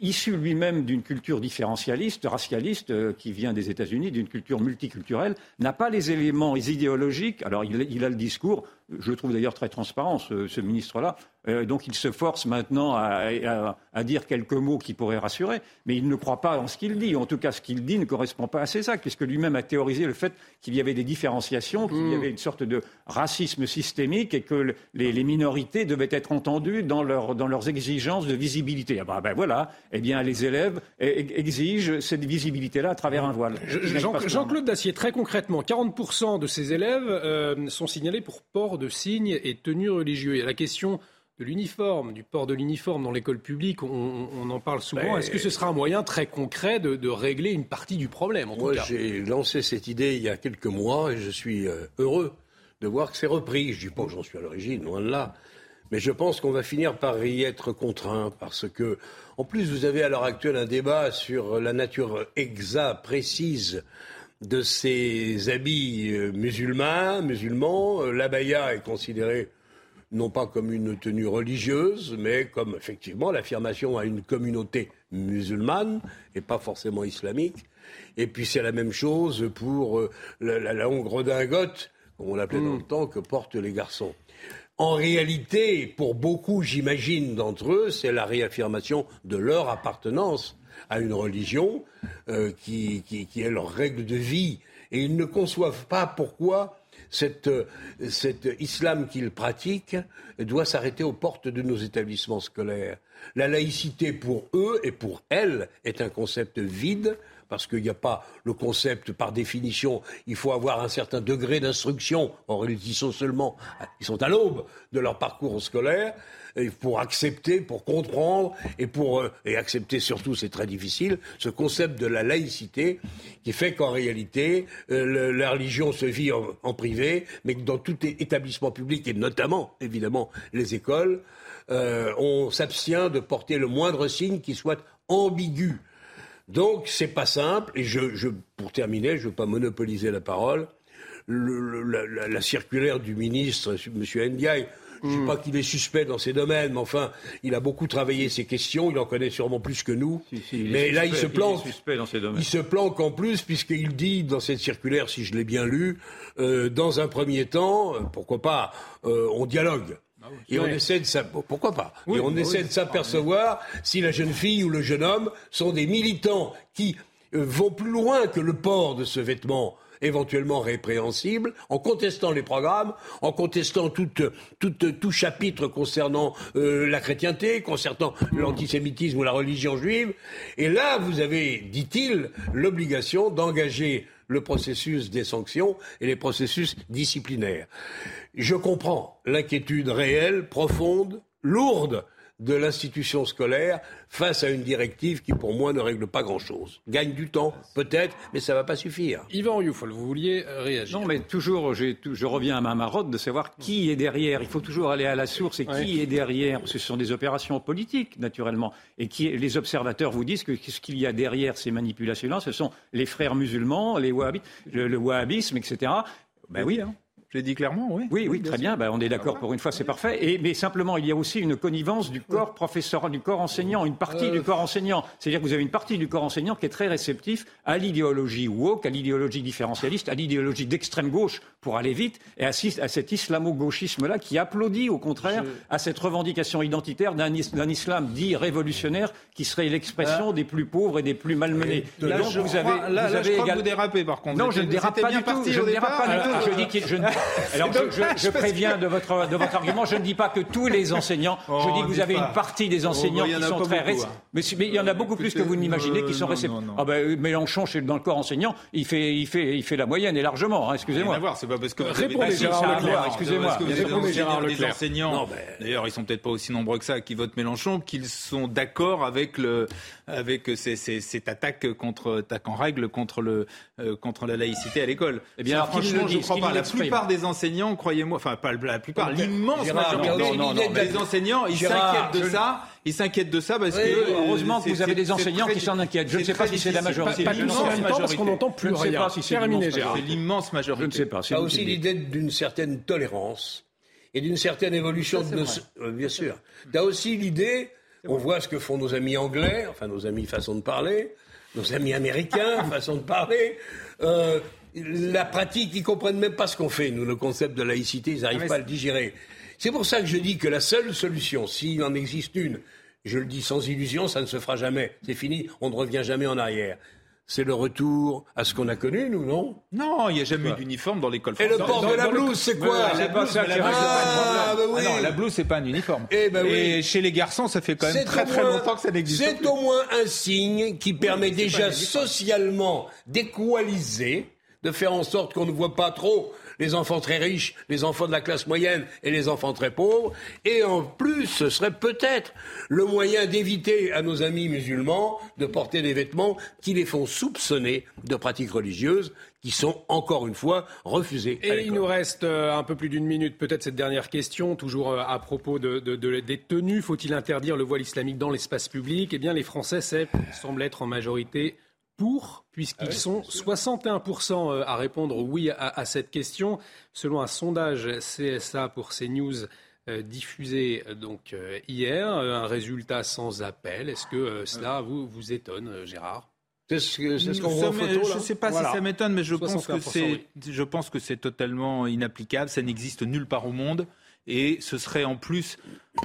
issu lui-même d'une culture différentialiste, racialiste, euh, qui vient des États-Unis, d'une culture multiculturelle, n'a pas les éléments idéologiques. Alors, il, a le discours, je le trouve d'ailleurs très transparent, ce, ministre-là. Euh, donc, il se force maintenant à, dire quelques mots qui pourraient rassurer, mais il ne croit pas en ce qu'il dit. En tout cas, ce qu'il dit ne correspond pas à ses actes, puisque lui-même a théorisé le fait qu'il y avait des différenciations, qu'il y hmm. avait une sorte de racisme systémique et que les, minorités devaient être entendues dans, leurs exigences de visibilité. Ah ben voilà, eh bien, les élèves exigent cette visibilité-là à travers un voile. Jean-Claude Dacier, très concrètement, 40% de ces élèves euh, sont signalés pour port de signes et tenues religieux. Il y a la question de l'uniforme, du port de l'uniforme dans l'école publique, on, en parle souvent. Est-ce que ce sera un moyen très concret de, régler une partie du problème Moi, j'ai lancé cette idée il y a quelques mois et je suis euh, heureux de voir que c'est repris. Je ne dis pas que j'en suis à l'origine, loin de là. Mais je pense qu'on va finir par y être contraint parce que, en plus, vous avez à l'heure actuelle un débat sur la nature exacte, précise de ces habits euh, musulmans, musulmans. Euh, l'abaya est considéré non pas comme une tenue religieuse, mais comme effectivement l'affirmation à une communauté musulmane et pas forcément islamique. Et puis c'est la même chose pour euh, la, longue redingote, comme on l'appelait dans le mm. temps, que portent les garçons. En réalité, pour beaucoup, j'imagine, d'entre eux, c'est la réaffirmation de leur appartenance à une religion euh, qui, est leur règle de vie. Et ils ne conçoivent pas pourquoi cet islam qu'ils pratiquent doit s'arrêter aux portes de nos établissements scolaires. La laïcité pour eux et pour elles est un concept vide parce qu'il n'y a pas le concept par définition, il faut avoir un certain degré d'instruction. Or, ils seulement, ils sont à l'aube de leur parcours scolaire pour accepter, pour comprendre et pour euh, et accepter surtout, c'est très difficile, ce concept de la laïcité qui fait qu'en réalité euh, la religion se vit en, privé, mais que dans tout établissement public et notamment évidemment les écoles, euh, on s'abstient de porter le moindre signe qui soit ambigu. Donc c'est pas simple. Et je, pour terminer, je ne veux pas monopoliser la parole. la, circulaire du ministre, M. Ndiaye, je ne sais hmm. pas qu'il est suspect dans ces domaines, mais enfin, il a beaucoup travaillé ces questions, il en connaît sûrement plus que nous. mais là, il se planque. Il, se planque en plus, puisqu'il dit dans cette circulaire, si je l'ai bien lu, euh, dans un premier temps, euh, pourquoi pas, euh, on dialogue. Ah et on essaie de pourquoi pas. Et on essaie de s'apercevoir si la jeune fille ou le jeune homme sont des militants qui euh, vont plus loin que le port de ce vêtement éventuellement répréhensible, en contestant les programmes, en contestant tout, tout, chapitre concernant euh, la chrétienté, concernant l'antisémitisme ou la religion juive. Et là, vous avez, dit-il, l'obligation d'engager le processus des sanctions et les processus disciplinaires. Je comprends l'inquiétude réelle, profonde, lourde de l'institution scolaire face à une directive qui, pour moi, ne règle pas grand-chose. Gagne du temps, peut-être, mais ça ne va pas suffire. Yvan Rioufol, vous vouliez réagir Non, mais toujours, je reviens à ma marotte de savoir qui est derrière. Il faut toujours aller à la source et qui est derrière. Ce sont des opérations politiques, naturellement. Et qui, les observateurs vous disent que ce qu'il y a derrière ces manipulations-là, ce sont les frères musulmans, les wahhabites, le, wahhabisme, etc. Ben oui, hein. Je l'ai dit clairement, oui. Oui, oui, très bien. Ben, on est d'accord pour une fois, c'est parfait. Et, mais simplement, il y a aussi une connivence du corps professeur, du corps enseignant, une partie du corps enseignant. C'est-à-dire que vous avez une partie du corps enseignant qui est très réceptif à l'idéologie woke, à l'idéologie différentialiste, à l'idéologie d'extrême gauche pour aller vite, et assiste à cet islamo-gauchisme-là qui applaudit au contraire à cette revendication identitaire d'un islam dit révolutionnaire qui serait l'expression ah. des plus pauvres et des plus malmenés. là, donc, vous avez, là, vous avez je crois que vous dérapez par contre. Non, je ne dérape pas du tout. Je ne dérape pas du tout. Je dis <laughs> je alors, je, préviens de votre, de votre argument, je ne dis pas que tous les enseignants, je oh, dis que vous avez une partie des enseignants qui sont très réceptifs. Hein. Mais, il y en a beaucoup plus que vous n'imaginez qui sont réceptifs. Ah ben, Mélenchon, chez, dans le corps enseignant, il fait, il fait, il fait la moyenne et largement, hein, excusez-moi. c'est pas parce que répondez Gérard Leclerc, excusez-moi. Les enseignants, d'ailleurs, ils sont peut-être pas aussi nombreux que ça qui votent Mélenchon, qu'ils sont d'accord avec le, avec cette attaque contre, attaque en règle contre le, euh, contre la laïcité à l'école. Eh bien, franchement, je ne crois pas. La plupart des enseignants, croyez-moi, enfin pas la plupart, l'immense majorité des enseignants, ils s'inquiètent de ça. Ils s'inquiètent de ça parce que heureusement que vous avez des enseignants qui s'en inquiètent. Je ne sais pas si c'est la majorité. C'est l'immense majorité. Parce qu'on n'entend plus rien. C'est l'immense majorité. Je ne sais pas. Il y a aussi l'idée d'une certaine tolérance et d'une certaine évolution de nos... Bien sûr. Tu as aussi l'idée, on voit ce que font nos amis anglais, enfin nos amis façon de parler, nos amis américains <laughs> façon de parler. La pratique, ils comprennent même pas ce qu'on fait. Nous, le concept de laïcité, ils n'arrivent ah, pas à le digérer. C'est pour ça que je dis que la seule solution, s'il en existe une, je le dis sans illusion, ça ne se fera jamais. C'est fini, on ne revient jamais en arrière c'est le retour à ce qu'on a connu, nous, non? Non, il n'y a jamais eu d'uniforme dans l'école française. Et le port de la blouse, c'est quoi La blouse, ah, bah oui. non, la blouse, c'est pas un uniforme. Eh ben Et chez les garçons, ça fait quand même très très longtemps que ça n'existe C'est au moins un signe qui permet déjà socialement d'équaliser, de faire en sorte qu'on ne voit pas trop les enfants très riches, les enfants de la classe moyenne et les enfants très pauvres. Et en plus, ce serait peut-être le moyen d'éviter à nos amis musulmans de porter des vêtements qui les font soupçonner de pratiques religieuses qui sont encore une fois refusées. Et il nous reste euh, un peu plus d'une minute, peut-être cette dernière question, toujours euh, à propos de, des tenues. Faut-il interdire le voile islamique dans l'espace public? Eh bien, les Français semblent être en majorité pour, puisqu'ils ah sont 61% euh, à répondre oui à, cette question. Selon un sondage CSA pour CNews euh, diffusé euh, donc hier, un résultat sans appel. Est-ce que cela vous, vous étonne, Gérard? C'est ce, qu'on voit en photo, Je ne sais pas si ça m'étonne, mais je pense, que c'est, je pense que c'est totalement inapplicable. Ça n'existe nulle part au monde. Et ce serait en plus,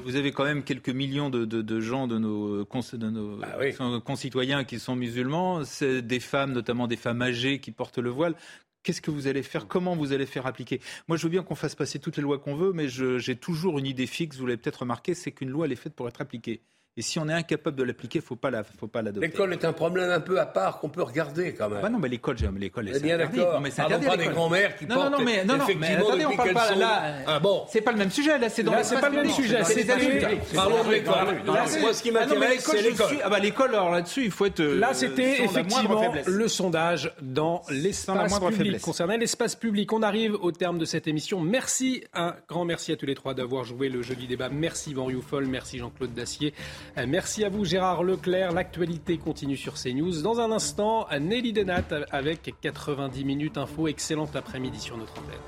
vous avez quand même quelques millions de, de, gens, de nos, de nos ah concitoyens qui sont musulmans, c'est des femmes, notamment des femmes âgées qui portent le voile. Qu'est-ce que vous allez faire? Comment vous allez faire appliquer? Moi, je veux bien qu'on fasse passer toutes les lois qu'on veut, mais j'ai toujours une idée fixe, vous l'avez peut-être remarqué, c'est qu'une loi, elle est faite pour être appliquée. Et si on est incapable de l'appliquer, faut pas la, faut pas l'adopter. L'école est un problème un peu à part qu'on peut regarder quand même. Ah non, mais l'école, j'aime l'école. C'est bien d'accord. Non, mais c'est pas des grands-mères qui non, portent non, non, mais, non, non, mais attendez, on parle pas là. Ah bon. C'est pas le même sujet. Là, c'est dans. C'est pas le même sujet. C'est des adultes. Parlons de l'école. Moi, ce qui ah m'intéresse, c'est l'école. Ah bah l'école, alors là-dessus, il faut être. Euh, là, c'était effectivement le sondage dans l'espace public concernant l'espace public. On arrive au terme de cette émission. Merci, un grand merci à tous les trois d'avoir joué le jeudi débat. Merci Van Foll, merci Jean-Claude Dacier, merci à vous Gérard Leclerc. L'actualité continue sur CNews. Dans un instant, Nelly Denat avec 90 minutes info. Excellent après-midi sur notre antenne.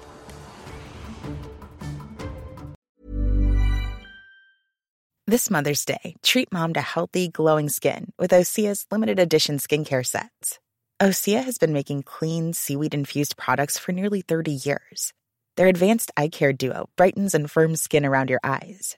This Mother's Day, treat mom to healthy, glowing skin with Osea's limited edition skincare sets. Osea has been making clean, seaweed infused products for nearly 30 years. Their advanced eye care duo brightens and firms skin around your eyes